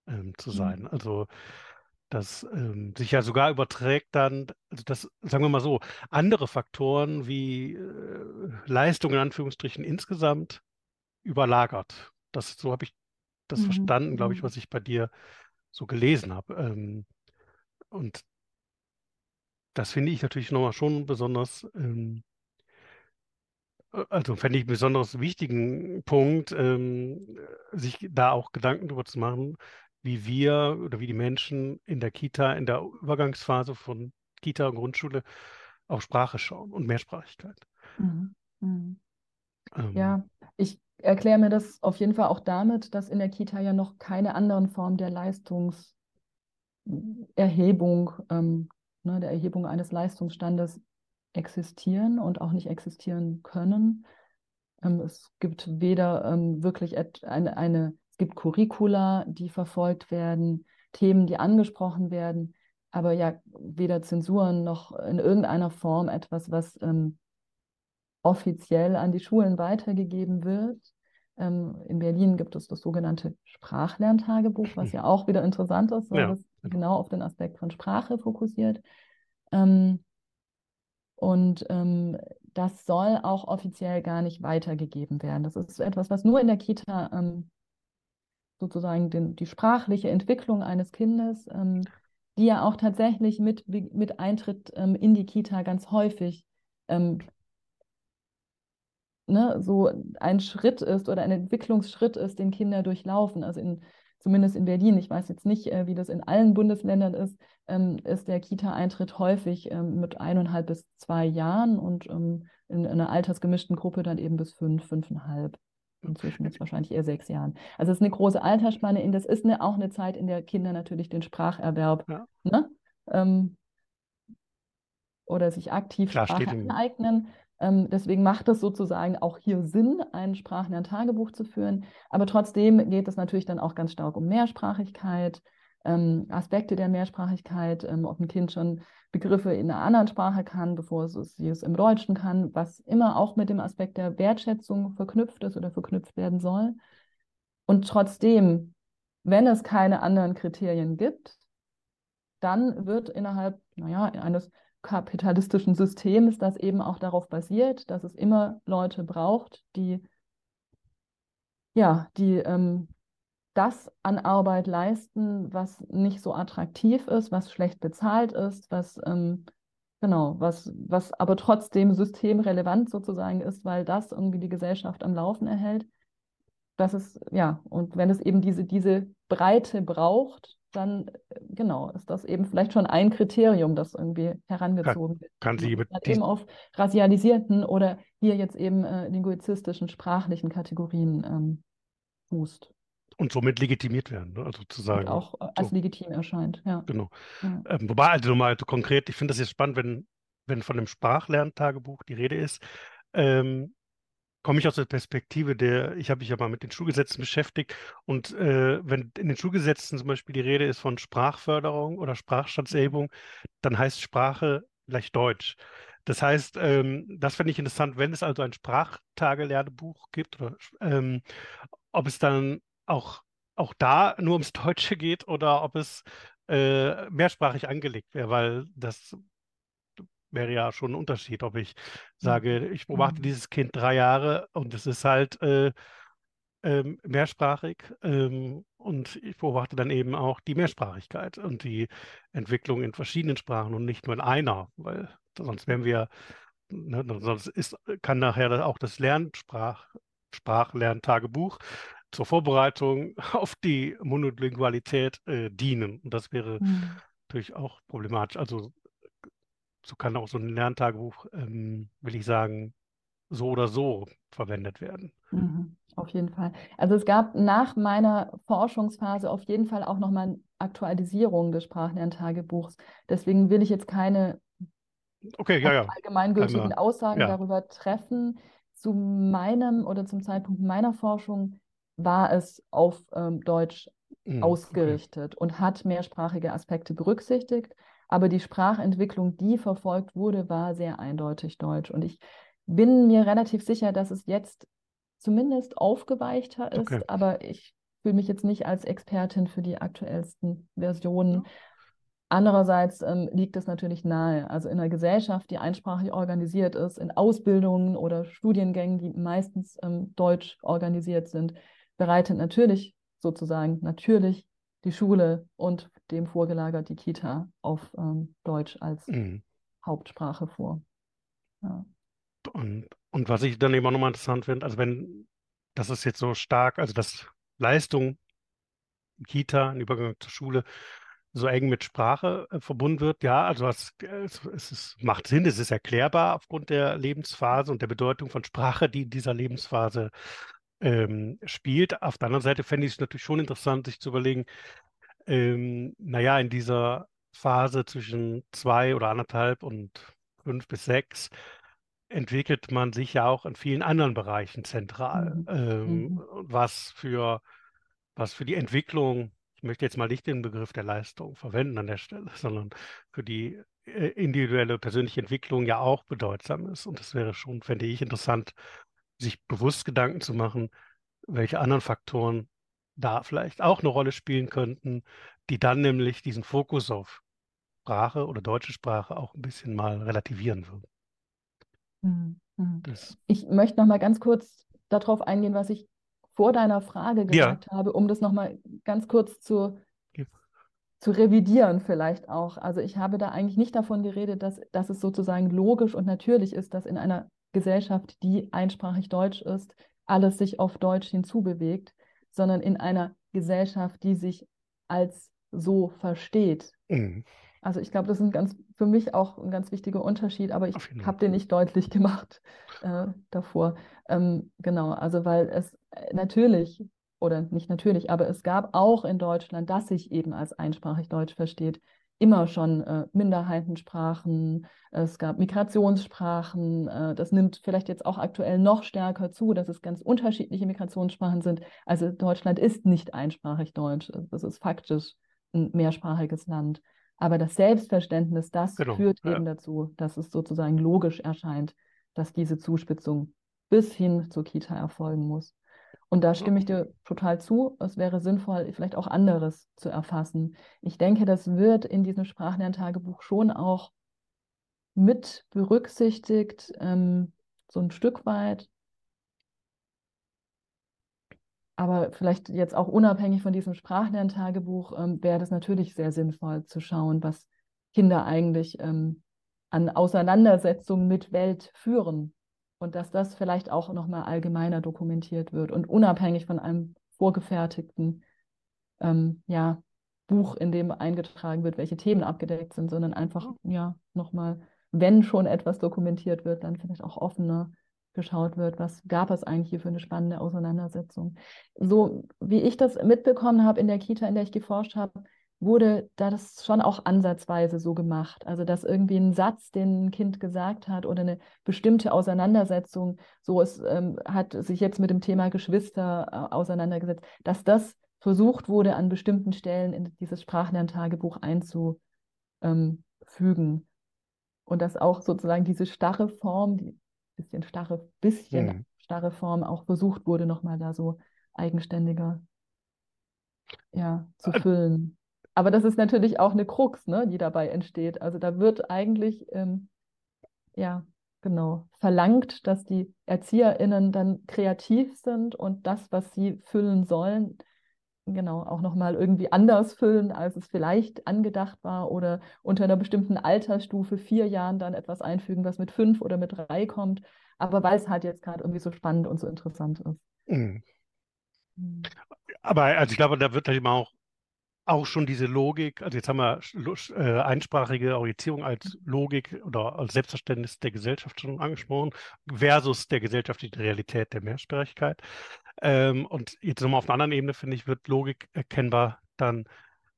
ähm, zu sein. Mhm. Also das ähm, sich ja sogar überträgt dann, also das, sagen wir mal so, andere Faktoren wie äh, Leistung in Anführungsstrichen insgesamt überlagert. Das, so habe ich das mhm. verstanden, glaube ich, mhm. was ich bei dir so gelesen habe. Ähm, und das finde ich natürlich nochmal schon besonders ähm, äh, also fände ich einen besonders wichtigen Punkt, ähm, sich da auch Gedanken darüber zu machen, wie wir oder wie die Menschen in der Kita, in der Übergangsphase von Kita und Grundschule auf Sprache schauen und Mehrsprachigkeit. Mhm. Mhm. Ähm, ja, ich erkläre mir das auf jeden Fall auch damit, dass in der Kita ja noch keine anderen Formen der Leistungserhebung, ähm, ne, der Erhebung eines Leistungsstandes existieren und auch nicht existieren können. Ähm, es gibt weder ähm, wirklich eine, eine, es gibt Curricula, die verfolgt werden, Themen, die angesprochen werden, aber ja weder Zensuren noch in irgendeiner Form etwas, was ähm, offiziell an die Schulen weitergegeben wird. Ähm, in Berlin gibt es das sogenannte Sprachlerntagebuch, was ja auch wieder interessant ist, weil ja. es genau auf den Aspekt von Sprache fokussiert. Ähm, und ähm, das soll auch offiziell gar nicht weitergegeben werden. Das ist etwas, was nur in der Kita ähm, sozusagen den, die sprachliche Entwicklung eines Kindes, ähm, die ja auch tatsächlich mit, mit Eintritt ähm, in die Kita ganz häufig ne, so ein Schritt ist oder ein Entwicklungsschritt ist, den Kinder durchlaufen. Also in zumindest in Berlin, ich weiß jetzt nicht, äh, wie das in allen Bundesländern ist, ähm, ist der Kita-Eintritt häufig ähm, mit eineinhalb bis zwei Jahren und ähm, in, in, einer altersgemischten Gruppe dann eben bis fünf, fünfeinhalb. Inzwischen jetzt wahrscheinlich eher sechs Jahren. Also es ist eine große Altersspanne. In, das ist eine, auch eine Zeit, in der Kinder natürlich den Spracherwerb ja. ne? Oder sich aktiv Klar, Sprache aneignen. Ähm, deswegen macht es sozusagen auch hier Sinn, ein Sprachlerntagebuch zu führen. Aber trotzdem geht es natürlich dann auch ganz stark um Mehrsprachigkeit, ähm, Aspekte der Mehrsprachigkeit, ähm, ob ein Kind schon Begriffe in einer anderen Sprache kann, bevor es sie es im Deutschen kann, was immer auch mit dem Aspekt der Wertschätzung verknüpft ist oder verknüpft werden soll. Und trotzdem, wenn es keine anderen Kriterien gibt, dann wird innerhalb naja, eines kapitalistischen Systems, das eben auch darauf basiert, dass es immer Leute braucht, die ja, die ähm, das an Arbeit leisten, was nicht so attraktiv ist, was schlecht bezahlt ist, was ähm, genau, was, was aber trotzdem systemrelevant sozusagen ist, weil das irgendwie die Gesellschaft am Laufen erhält. Das ist, ja, und wenn es eben diese, diese Breite braucht, dann äh, genau ist das eben vielleicht schon ein Kriterium, das irgendwie herangezogen wird. Kann, sie mit eben auf racialisierten oder hier jetzt eben äh, linguistischen, sprachlichen Kategorien ähm, fußt. Und somit legitimiert werden, ne? also zu sagen. Und auch äh, als so. legitim erscheint, ja. Genau. Ja. Ähm, wobei, also nochmal konkret, ich finde das jetzt spannend, wenn, wenn von dem Sprachlerntagebuch die Rede ist. Ähm, komme ich aus der Perspektive der, ich habe mich ja mal mit den Schulgesetzen beschäftigt und äh, wenn in den Schulgesetzen zum Beispiel die Rede ist von Sprachförderung oder Sprachstandserhebung, dann heißt Sprache gleich Deutsch. Das heißt, ähm, das finde ich interessant, wenn es also ein Sprachtagelernebuch gibt, oder, ähm, ob es dann auch, auch da nur ums Deutsche geht oder ob es äh, mehrsprachig angelegt wäre, weil das wäre ja schon ein Unterschied, ob ich sage, ich beobachte mhm. dieses Kind drei Jahre und es ist halt äh, ähm, mehrsprachig ähm, und ich beobachte dann eben auch die Mehrsprachigkeit und die Entwicklung in verschiedenen Sprachen und nicht nur in einer, weil sonst wären wir, ne, sonst ist, kann nachher auch das Lernsprach, Sprachlerntagebuch zur Vorbereitung [laughs] auf die Monolingualität äh, dienen. Und das wäre mhm. natürlich auch problematisch. Also so kann auch so ein Lerntagebuch, ähm, will ich sagen, so oder so verwendet werden. Mhm, auf jeden Fall. Also es gab nach meiner Forschungsphase auf jeden Fall auch nochmal Aktualisierung des Sprachlerntagebuchs. Deswegen will ich jetzt keine okay, ja, ja. allgemeingültigen Einmal, Aussagen ja. darüber treffen. Zu meinem oder zum Zeitpunkt meiner Forschung war es auf ähm, Deutsch mhm, ausgerichtet okay. und hat mehrsprachige Aspekte berücksichtigt. Aber die Sprachentwicklung, die verfolgt wurde, war sehr eindeutig Deutsch. Und ich bin mir relativ sicher, dass es jetzt zumindest aufgeweichter ist, okay. aber ich fühle mich jetzt nicht als Expertin für die aktuellsten Versionen. Andererseits ähm, liegt es natürlich nahe. Also in einer Gesellschaft, die einsprachig organisiert ist, in Ausbildungen oder Studiengängen, die meistens ähm, deutsch organisiert sind, bereitet natürlich sozusagen natürlich die Schule und dem vorgelagert die Kita auf ähm, Deutsch als mhm. Hauptsprache vor. Ja. Und, und was ich dann eben auch nochmal interessant finde, also wenn das ist jetzt so stark, also dass Leistung Kita, ein Übergang zur Schule, so eng mit Sprache äh, verbunden wird, ja, also es, es, es, macht Sinn, es ist erklärbar aufgrund der Lebensphase und der Bedeutung von Sprache, die in dieser Lebensphase ähm, spielt. Auf der anderen Seite fände ich es natürlich schon interessant, sich zu überlegen, ähm, naja, in dieser Phase zwischen zwei oder anderthalb und fünf bis sechs, entwickelt man sich ja auch in vielen anderen Bereichen zentral, mhm. ähm, mhm. was für was für die Entwicklung, ich möchte jetzt mal nicht den Begriff der Leistung verwenden an der Stelle, [laughs] sondern für die äh, individuelle persönliche Entwicklung ja auch bedeutsam ist. Und das wäre schon, fände ich, interessant, sich bewusst Gedanken zu machen, welche anderen Faktoren da vielleicht auch eine Rolle spielen könnten, die dann nämlich diesen Fokus auf Sprache oder deutsche Sprache auch ein bisschen mal relativieren würden. Mhm. mhm. Ich möchte noch mal ganz kurz darauf eingehen, was ich vor deiner Frage gesagt ja. habe, um das noch mal ganz kurz zu, ja. zu revidieren vielleicht auch. Also ich habe da eigentlich nicht davon geredet, dass, dass es sozusagen logisch und natürlich ist, dass in einer Gesellschaft, die einsprachig Deutsch ist, alles sich auf Deutsch hinzubewegt, sondern in einer Gesellschaft, die sich als so versteht. Mhm. Also ich glaube, das ist ganz, für mich auch ein ganz wichtiger Unterschied, aber ich habe den nicht deutlich [laughs] gemacht äh, davor. Ähm, genau, also weil es äh, natürlich, oder nicht natürlich, aber es gab auch in Deutschland, das sich eben als einsprachig Deutsch versteht, immer schon äh, Minderheitensprachen, es gab Migrationssprachen, äh, das nimmt vielleicht jetzt auch aktuell noch stärker zu, dass es ganz unterschiedliche Migrationssprachen sind. Also Deutschland ist nicht einsprachig Deutsch, das ist faktisch ein mehrsprachiges Land. Aber das Selbstverständnis, das genau, führt ja. eben dazu, dass es sozusagen logisch erscheint, dass diese Zuspitzung bis hin zur Kita erfolgen muss. Und da stimme ich dir total zu. Es wäre sinnvoll, vielleicht auch anderes zu erfassen. Ich denke, das wird in diesem Sprachlerntagebuch schon auch mit berücksichtigt, ähm, so ein Stück weit. Aber vielleicht jetzt auch unabhängig von diesem Sprachlerntagebuch ähm, wäre das natürlich sehr sinnvoll zu schauen, was Kinder eigentlich ähm, an Auseinandersetzungen mit Welt führen. Und dass das vielleicht auch nochmal allgemeiner dokumentiert wird und unabhängig von einem vorgefertigten ähm, ja, Buch, in dem eingetragen wird, welche Themen abgedeckt sind, sondern einfach ja nochmal, wenn schon etwas dokumentiert wird, dann vielleicht auch offener geschaut wird, was gab es eigentlich hier für eine spannende Auseinandersetzung. So wie ich das mitbekommen habe in der Kita, in der ich geforscht habe, wurde das schon auch ansatzweise so gemacht. Also dass irgendwie ein Satz, den ein Kind gesagt hat oder eine bestimmte Auseinandersetzung, so es ähm, hat sich jetzt mit dem Thema Geschwister äh, auseinandergesetzt, dass das versucht wurde, an bestimmten Stellen in dieses Sprachlerntagebuch einzufügen. Und dass auch sozusagen diese starre Form, die bisschen starre, bisschen mhm. starre Form auch versucht wurde, nochmal da so eigenständiger ja, zu füllen. Aber das ist natürlich auch eine Krux, ne, die dabei entsteht. Also da wird eigentlich, ähm, ja, genau, verlangt, dass die ErzieherInnen dann kreativ sind und das, was sie füllen sollen, genau, auch nochmal irgendwie anders füllen, als es vielleicht angedacht war oder unter einer bestimmten Altersstufe, vier Jahren, dann etwas einfügen, was mit fünf oder mit drei kommt, aber weil es halt jetzt gerade irgendwie so spannend und so interessant ist. Mhm. Mhm. Aber also ich glaube, da wird halt immer auch auch schon diese Logik, also jetzt haben wir äh, einsprachige Orientierung als Logik oder als Selbstverständnis der Gesellschaft schon angesprochen, versus der gesellschaftlichen Realität der Mehrsprachigkeit. Ähm, und jetzt nochmal auf einer anderen Ebene, finde ich, wird Logik erkennbar dann,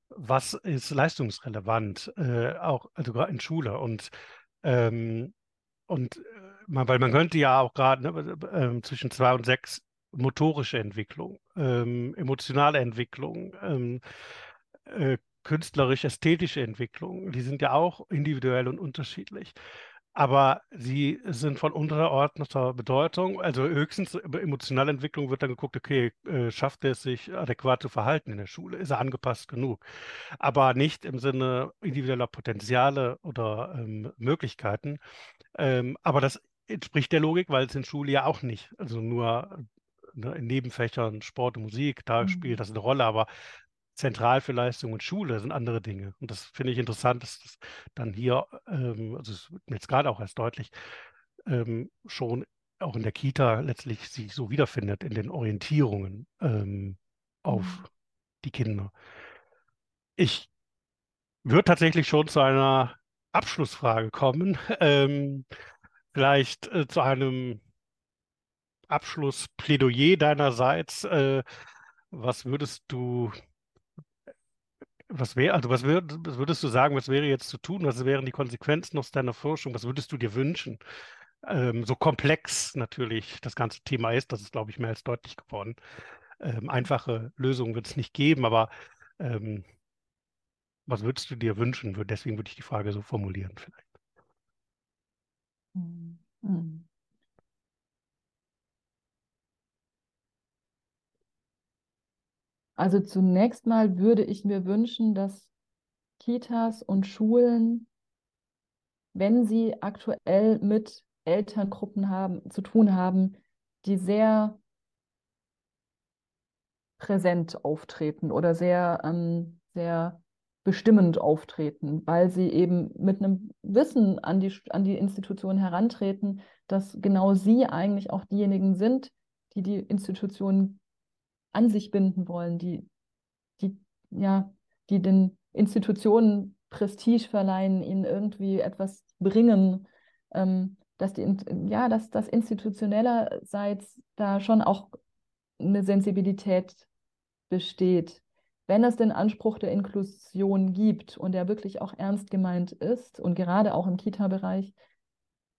was ist leistungsrelevant, äh, auch also gerade in Schule. Und, ähm, und äh, man, weil man könnte ja auch gerade ne, äh, zwischen zwei und sechs motorische Entwicklung, ähm, emotionale Entwicklung, ähm, äh, künstlerisch-ästhetische Entwicklung, die sind ja auch individuell und unterschiedlich. Aber sie sind von untergeordneter Bedeutung. Also höchstens über emotionale Entwicklung wird dann geguckt, okay, äh, schafft er es sich adäquat zu verhalten in der Schule? Ist er angepasst genug? Aber nicht im Sinne individueller Potenziale oder ähm, Möglichkeiten. Ähm, aber das entspricht der Logik, weil es in Schule ja auch nicht, also nur ne, in Nebenfächern Sport und Musik, da mhm. spielt das eine Rolle, aber zentral für Leistung und Schule sind andere Dinge. Und das finde ich interessant, dass das dann hier, ähm, also es wird mir jetzt gerade auch erst deutlich, ähm, schon auch in der Kita letztlich sich so wiederfindet in den Orientierungen ähm, auf mhm. die Kinder. Ich würde tatsächlich schon zu einer Abschlussfrage kommen. [laughs] Ähm, vielleicht äh, zu einem Abschlussplädoyer deinerseits. Äh, was würdest du was wäre, also was, würd, was würdest du sagen, was wäre jetzt zu tun? Was wären die Konsequenzen aus deiner Forschung? Was würdest du dir wünschen? Ähm, so komplex natürlich das ganze Thema ist, das ist, glaube ich, mehr als deutlich geworden. Ähm, einfache Lösungen wird es nicht geben, aber ähm, was würdest du dir wünschen? Deswegen würde ich die Frage so formulieren vielleicht. Mhm. Also zunächst mal würde ich mir wünschen, dass Kitas und Schulen, wenn sie aktuell mit Elterngruppen haben, zu tun haben, die sehr präsent auftreten oder sehr, ähm, sehr bestimmend auftreten, weil sie eben mit einem Wissen an die, an die Institution herantreten, dass genau sie eigentlich auch diejenigen sind, die die Institution an sich binden wollen, die, die, ja, die den Institutionen Prestige verleihen, ihnen irgendwie etwas bringen, ähm, dass die, ja, dass das institutionellerseits da schon auch eine Sensibilität besteht. Wenn es den Anspruch der Inklusion gibt und der wirklich auch ernst gemeint ist und gerade auch im Kita-Bereich,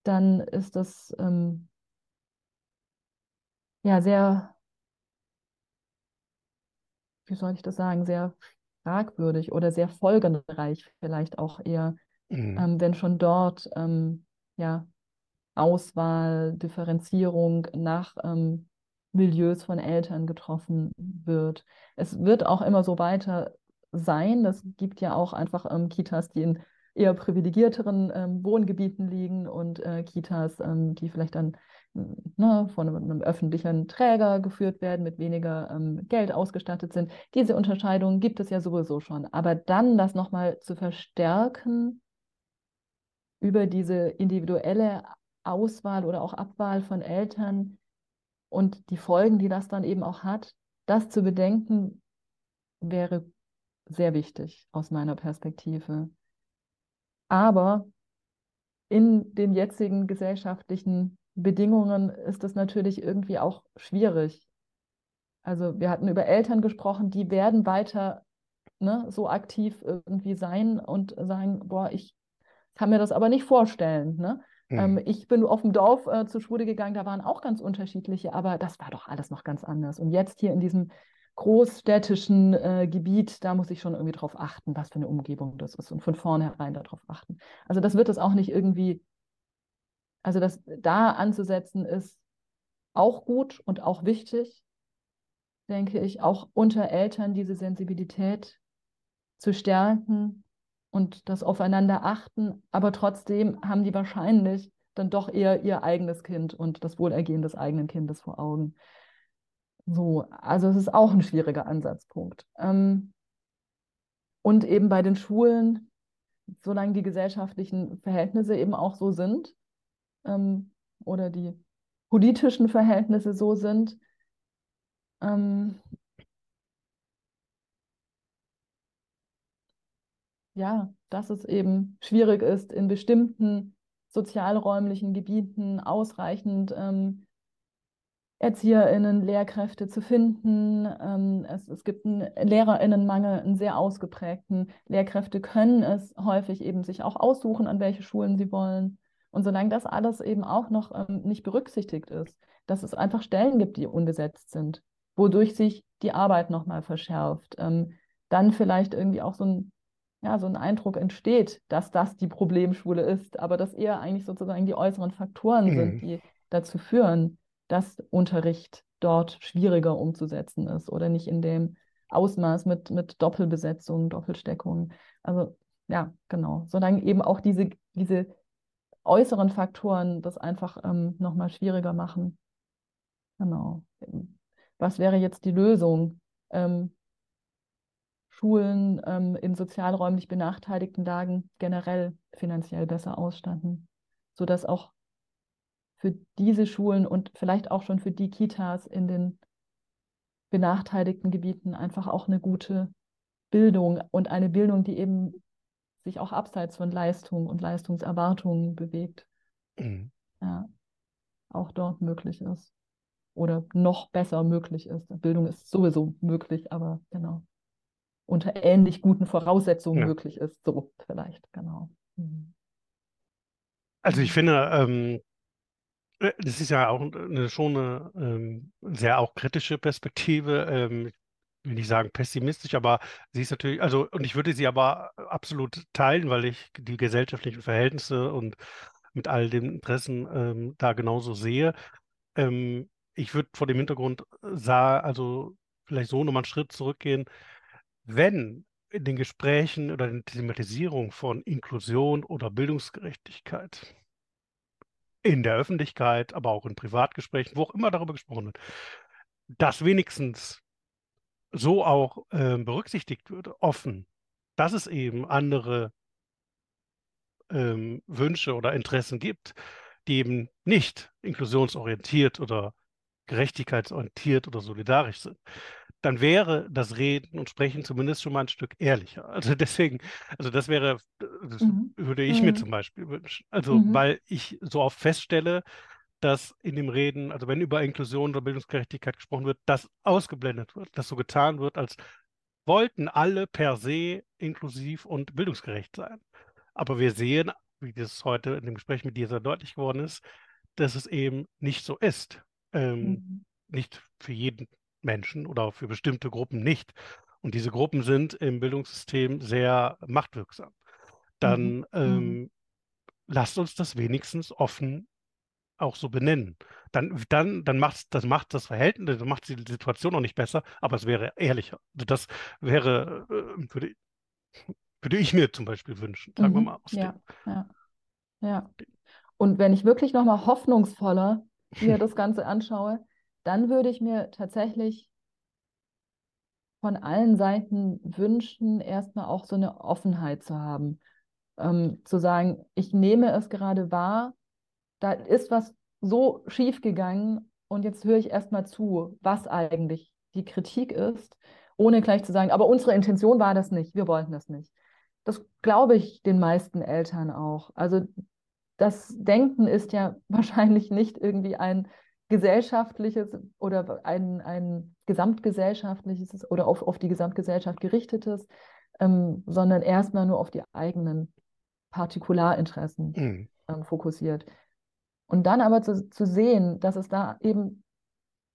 dann ist das ähm, ja sehr wie soll ich das sagen, sehr fragwürdig oder sehr folgenreich vielleicht auch eher, mhm. ähm, wenn schon dort ähm, ja, Auswahl, Differenzierung nach ähm, Milieus von Eltern getroffen wird. Es wird auch immer so weiter sein. Das gibt ja auch einfach ähm, Kitas, die in eher privilegierteren ähm, Wohngebieten liegen und äh, Kitas, ähm, die vielleicht dann ne, von einem, öffentlichen Träger geführt werden, mit weniger ähm, Geld ausgestattet sind. Diese Unterscheidung gibt es ja sowieso schon. Aber dann das nochmal zu verstärken über diese individuelle Auswahl oder auch Abwahl von Eltern und die Folgen, die das dann eben auch hat, das zu bedenken, wäre sehr wichtig aus meiner Perspektive. Aber in den jetzigen gesellschaftlichen Bedingungen ist es natürlich irgendwie auch schwierig. Also wir hatten über Eltern gesprochen, die werden weiter ne, so aktiv irgendwie sein und sagen, boah, ich kann mir das aber nicht vorstellen. Ne? Mhm. Ähm, ich bin auf dem Dorf äh, zur Schule gegangen, da waren auch ganz unterschiedliche, aber das war doch alles noch ganz anders. Und jetzt hier in diesem großstädtischen äh, Gebiet, da muss ich schon irgendwie drauf achten, was für eine Umgebung das ist und von vornherein darauf achten. Also das wird es auch nicht irgendwie also das da anzusetzen ist auch gut und auch wichtig, denke ich, auch unter Eltern diese Sensibilität zu stärken und das Aufeinander achten, aber trotzdem haben die wahrscheinlich dann doch eher ihr eigenes Kind und das Wohlergehen des eigenen Kindes vor Augen. So, also es ist auch ein schwieriger Ansatzpunkt. Ähm, und eben bei den Schulen, solange die gesellschaftlichen Verhältnisse eben auch so sind, ähm, oder die politischen Verhältnisse so sind, ähm, ja, dass es eben schwierig ist, in bestimmten sozialräumlichen Gebieten ausreichend ähm, ErzieherInnen, Lehrkräfte zu finden. Ähm, es, es gibt einen LehrerInnenmangel, einen sehr ausgeprägten. Lehrkräfte können es häufig eben sich auch aussuchen, an welche Schulen sie wollen. Und solange das alles eben auch noch ähm, nicht berücksichtigt ist, dass es einfach Stellen gibt, die unbesetzt sind, wodurch sich die Arbeit nochmal verschärft, ähm, dann vielleicht irgendwie auch so ein, ja, so ein Eindruck entsteht, dass das die Problemschule ist, aber dass eher eigentlich sozusagen die äußeren Faktoren mhm. sind, die dazu führen, dass Unterricht dort schwieriger umzusetzen ist oder nicht in dem Ausmaß mit, mit Doppelbesetzung, Doppelsteckung. Also ja, genau. Solange eben auch diese, diese äußeren Faktoren das einfach ähm, nochmal schwieriger machen. Genau. Was wäre jetzt die Lösung? Ähm, Schulen ähm, in sozialräumlich benachteiligten Lagen generell finanziell besser ausstatten, sodass auch für diese Schulen und vielleicht auch schon für die Kitas in den benachteiligten Gebieten einfach auch eine gute Bildung und eine Bildung, die eben sich auch abseits von Leistung und Leistungserwartungen bewegt. Mhm. Ja, auch dort möglich ist. Oder noch besser möglich ist. Bildung ist sowieso möglich, aber genau. Unter ähnlich guten Voraussetzungen ja. möglich ist. So vielleicht, genau. Mhm. Also ich finde, ähm, äh, das ist ja auch eine, schon eine ähm, sehr auch kritische Perspektive. Ähm, will nicht sagen pessimistisch, aber sie ist natürlich, also, und ich würde sie aber absolut teilen, weil ich die gesellschaftlichen Verhältnisse und mit all den Interessen ähm, da genauso sehe. Ähm, ich würde vor dem Hintergrund sah, also vielleicht so nochmal einen Schritt zurückgehen. Wenn in den Gesprächen oder in der Thematisierung von Inklusion oder Bildungsgerechtigkeit in der Öffentlichkeit, aber auch in Privatgesprächen, wo auch immer darüber gesprochen wird, dass wenigstens so auch äh, berücksichtigt wird, offen, dass es eben andere ähm, Wünsche oder Interessen gibt, die eben nicht inklusionsorientiert oder gerechtigkeitsorientiert oder solidarisch sind dann wäre das Reden und Sprechen zumindest schon mal ein Stück ehrlicher. Also deswegen, also das wäre, das mhm. würde ich mhm. mir zum Beispiel wünschen. Also mhm. weil ich so oft feststelle, dass in dem Reden, also wenn über Inklusion oder Bildungsgerechtigkeit gesprochen wird, das ausgeblendet wird, dass so getan wird, als wollten alle per se inklusiv und bildungsgerecht sein. Aber wir sehen, wie das heute in dem Gespräch mit dir sehr deutlich geworden ist, dass es eben nicht so ist. Ähm, mhm. Nicht für jeden Menschen oder für bestimmte Gruppen nicht. Und diese Gruppen sind im Bildungssystem sehr machtwirksam. Dann mhm. ähm, mhm. lasst uns das wenigstens offen auch so benennen. Dann, dann, dann macht das macht das Verhältnis, das macht die Situation auch nicht besser, aber es wäre ehrlicher. Also das wäre, äh, würde, würde ich mir zum Beispiel wünschen, sagen mhm. wir mal. Aus ja, ja, ja. Und wenn ich wirklich nochmal hoffnungsvoller mir das [laughs] Ganze anschaue, dann würde ich mir tatsächlich von allen Seiten wünschen, erstmal auch so eine Offenheit zu haben. Ähm, zu sagen, ich nehme es gerade wahr, da ist was so schief gegangen und jetzt höre ich erstmal zu, was eigentlich die Kritik ist, ohne gleich zu sagen, aber unsere Intention war das nicht, wir wollten das nicht. Das glaube ich den meisten Eltern auch. Also das Denken ist ja [laughs] wahrscheinlich nicht irgendwie ein gesellschaftliches oder ein, ein gesamtgesellschaftliches oder auf, auf die Gesamtgesellschaft gerichtetes, ähm, sondern erstmal nur auf die eigenen Partikularinteressen mhm. ähm, fokussiert. Und dann aber zu, zu sehen, dass es da eben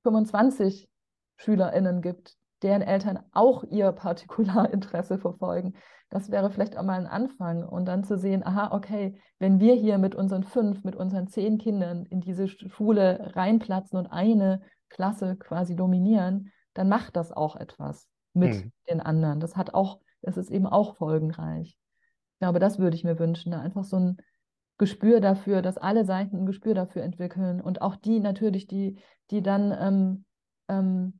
25 SchülerInnen gibt, deren Eltern auch ihr Partikularinteresse verfolgen. Das wäre vielleicht auch mal ein Anfang. Und dann zu sehen, aha, okay, wenn wir hier mit unseren fünf, mit unseren zehn Kindern in diese Schule reinplatzen und eine Klasse quasi dominieren, dann macht das auch etwas mit hm. den anderen. Das hat auch, das ist eben auch folgenreich. Ich glaube, das würde ich mir wünschen, da einfach so ein Gespür dafür, dass alle Seiten ein Gespür dafür entwickeln und auch die natürlich, die, die dann ähm, ähm,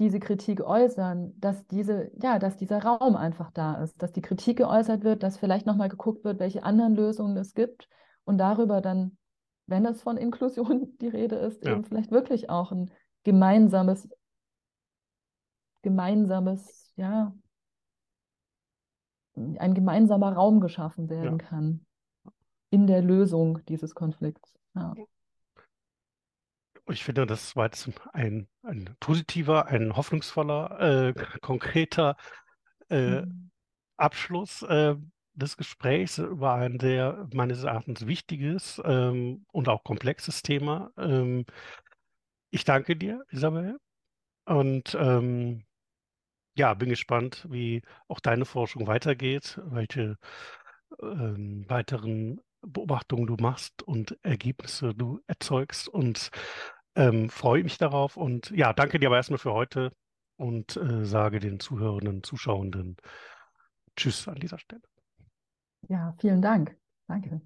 diese Kritik äußern, dass diese, ja, dass dieser Raum einfach da ist, dass die Kritik geäußert wird, dass vielleicht nochmal geguckt wird, welche anderen Lösungen es gibt und darüber dann, wenn es von Inklusion [laughs] die Rede ist, ja. eben vielleicht wirklich auch ein gemeinsames, gemeinsames, ja, ein gemeinsamer Raum geschaffen werden Ja. kann in der Lösung dieses Konflikts. Ja. Ich finde, das war jetzt ein, ein positiver, ein hoffnungsvoller, äh, konkreter äh, Mhm. Abschluss äh, des Gesprächs über ein sehr meines Erachtens wichtiges ähm, und auch komplexes Thema. Ähm, ich danke dir, Isabel, und ähm, ja, bin gespannt, wie auch deine Forschung weitergeht, welche ähm, weiteren Beobachtungen du machst und Ergebnisse du erzeugst und ähm, freue mich darauf. Und ja, danke dir aber erstmal für heute und äh, sage den Zuhörenden, Zuschauenden Tschüss an dieser Stelle. Ja, vielen Dank. Danke.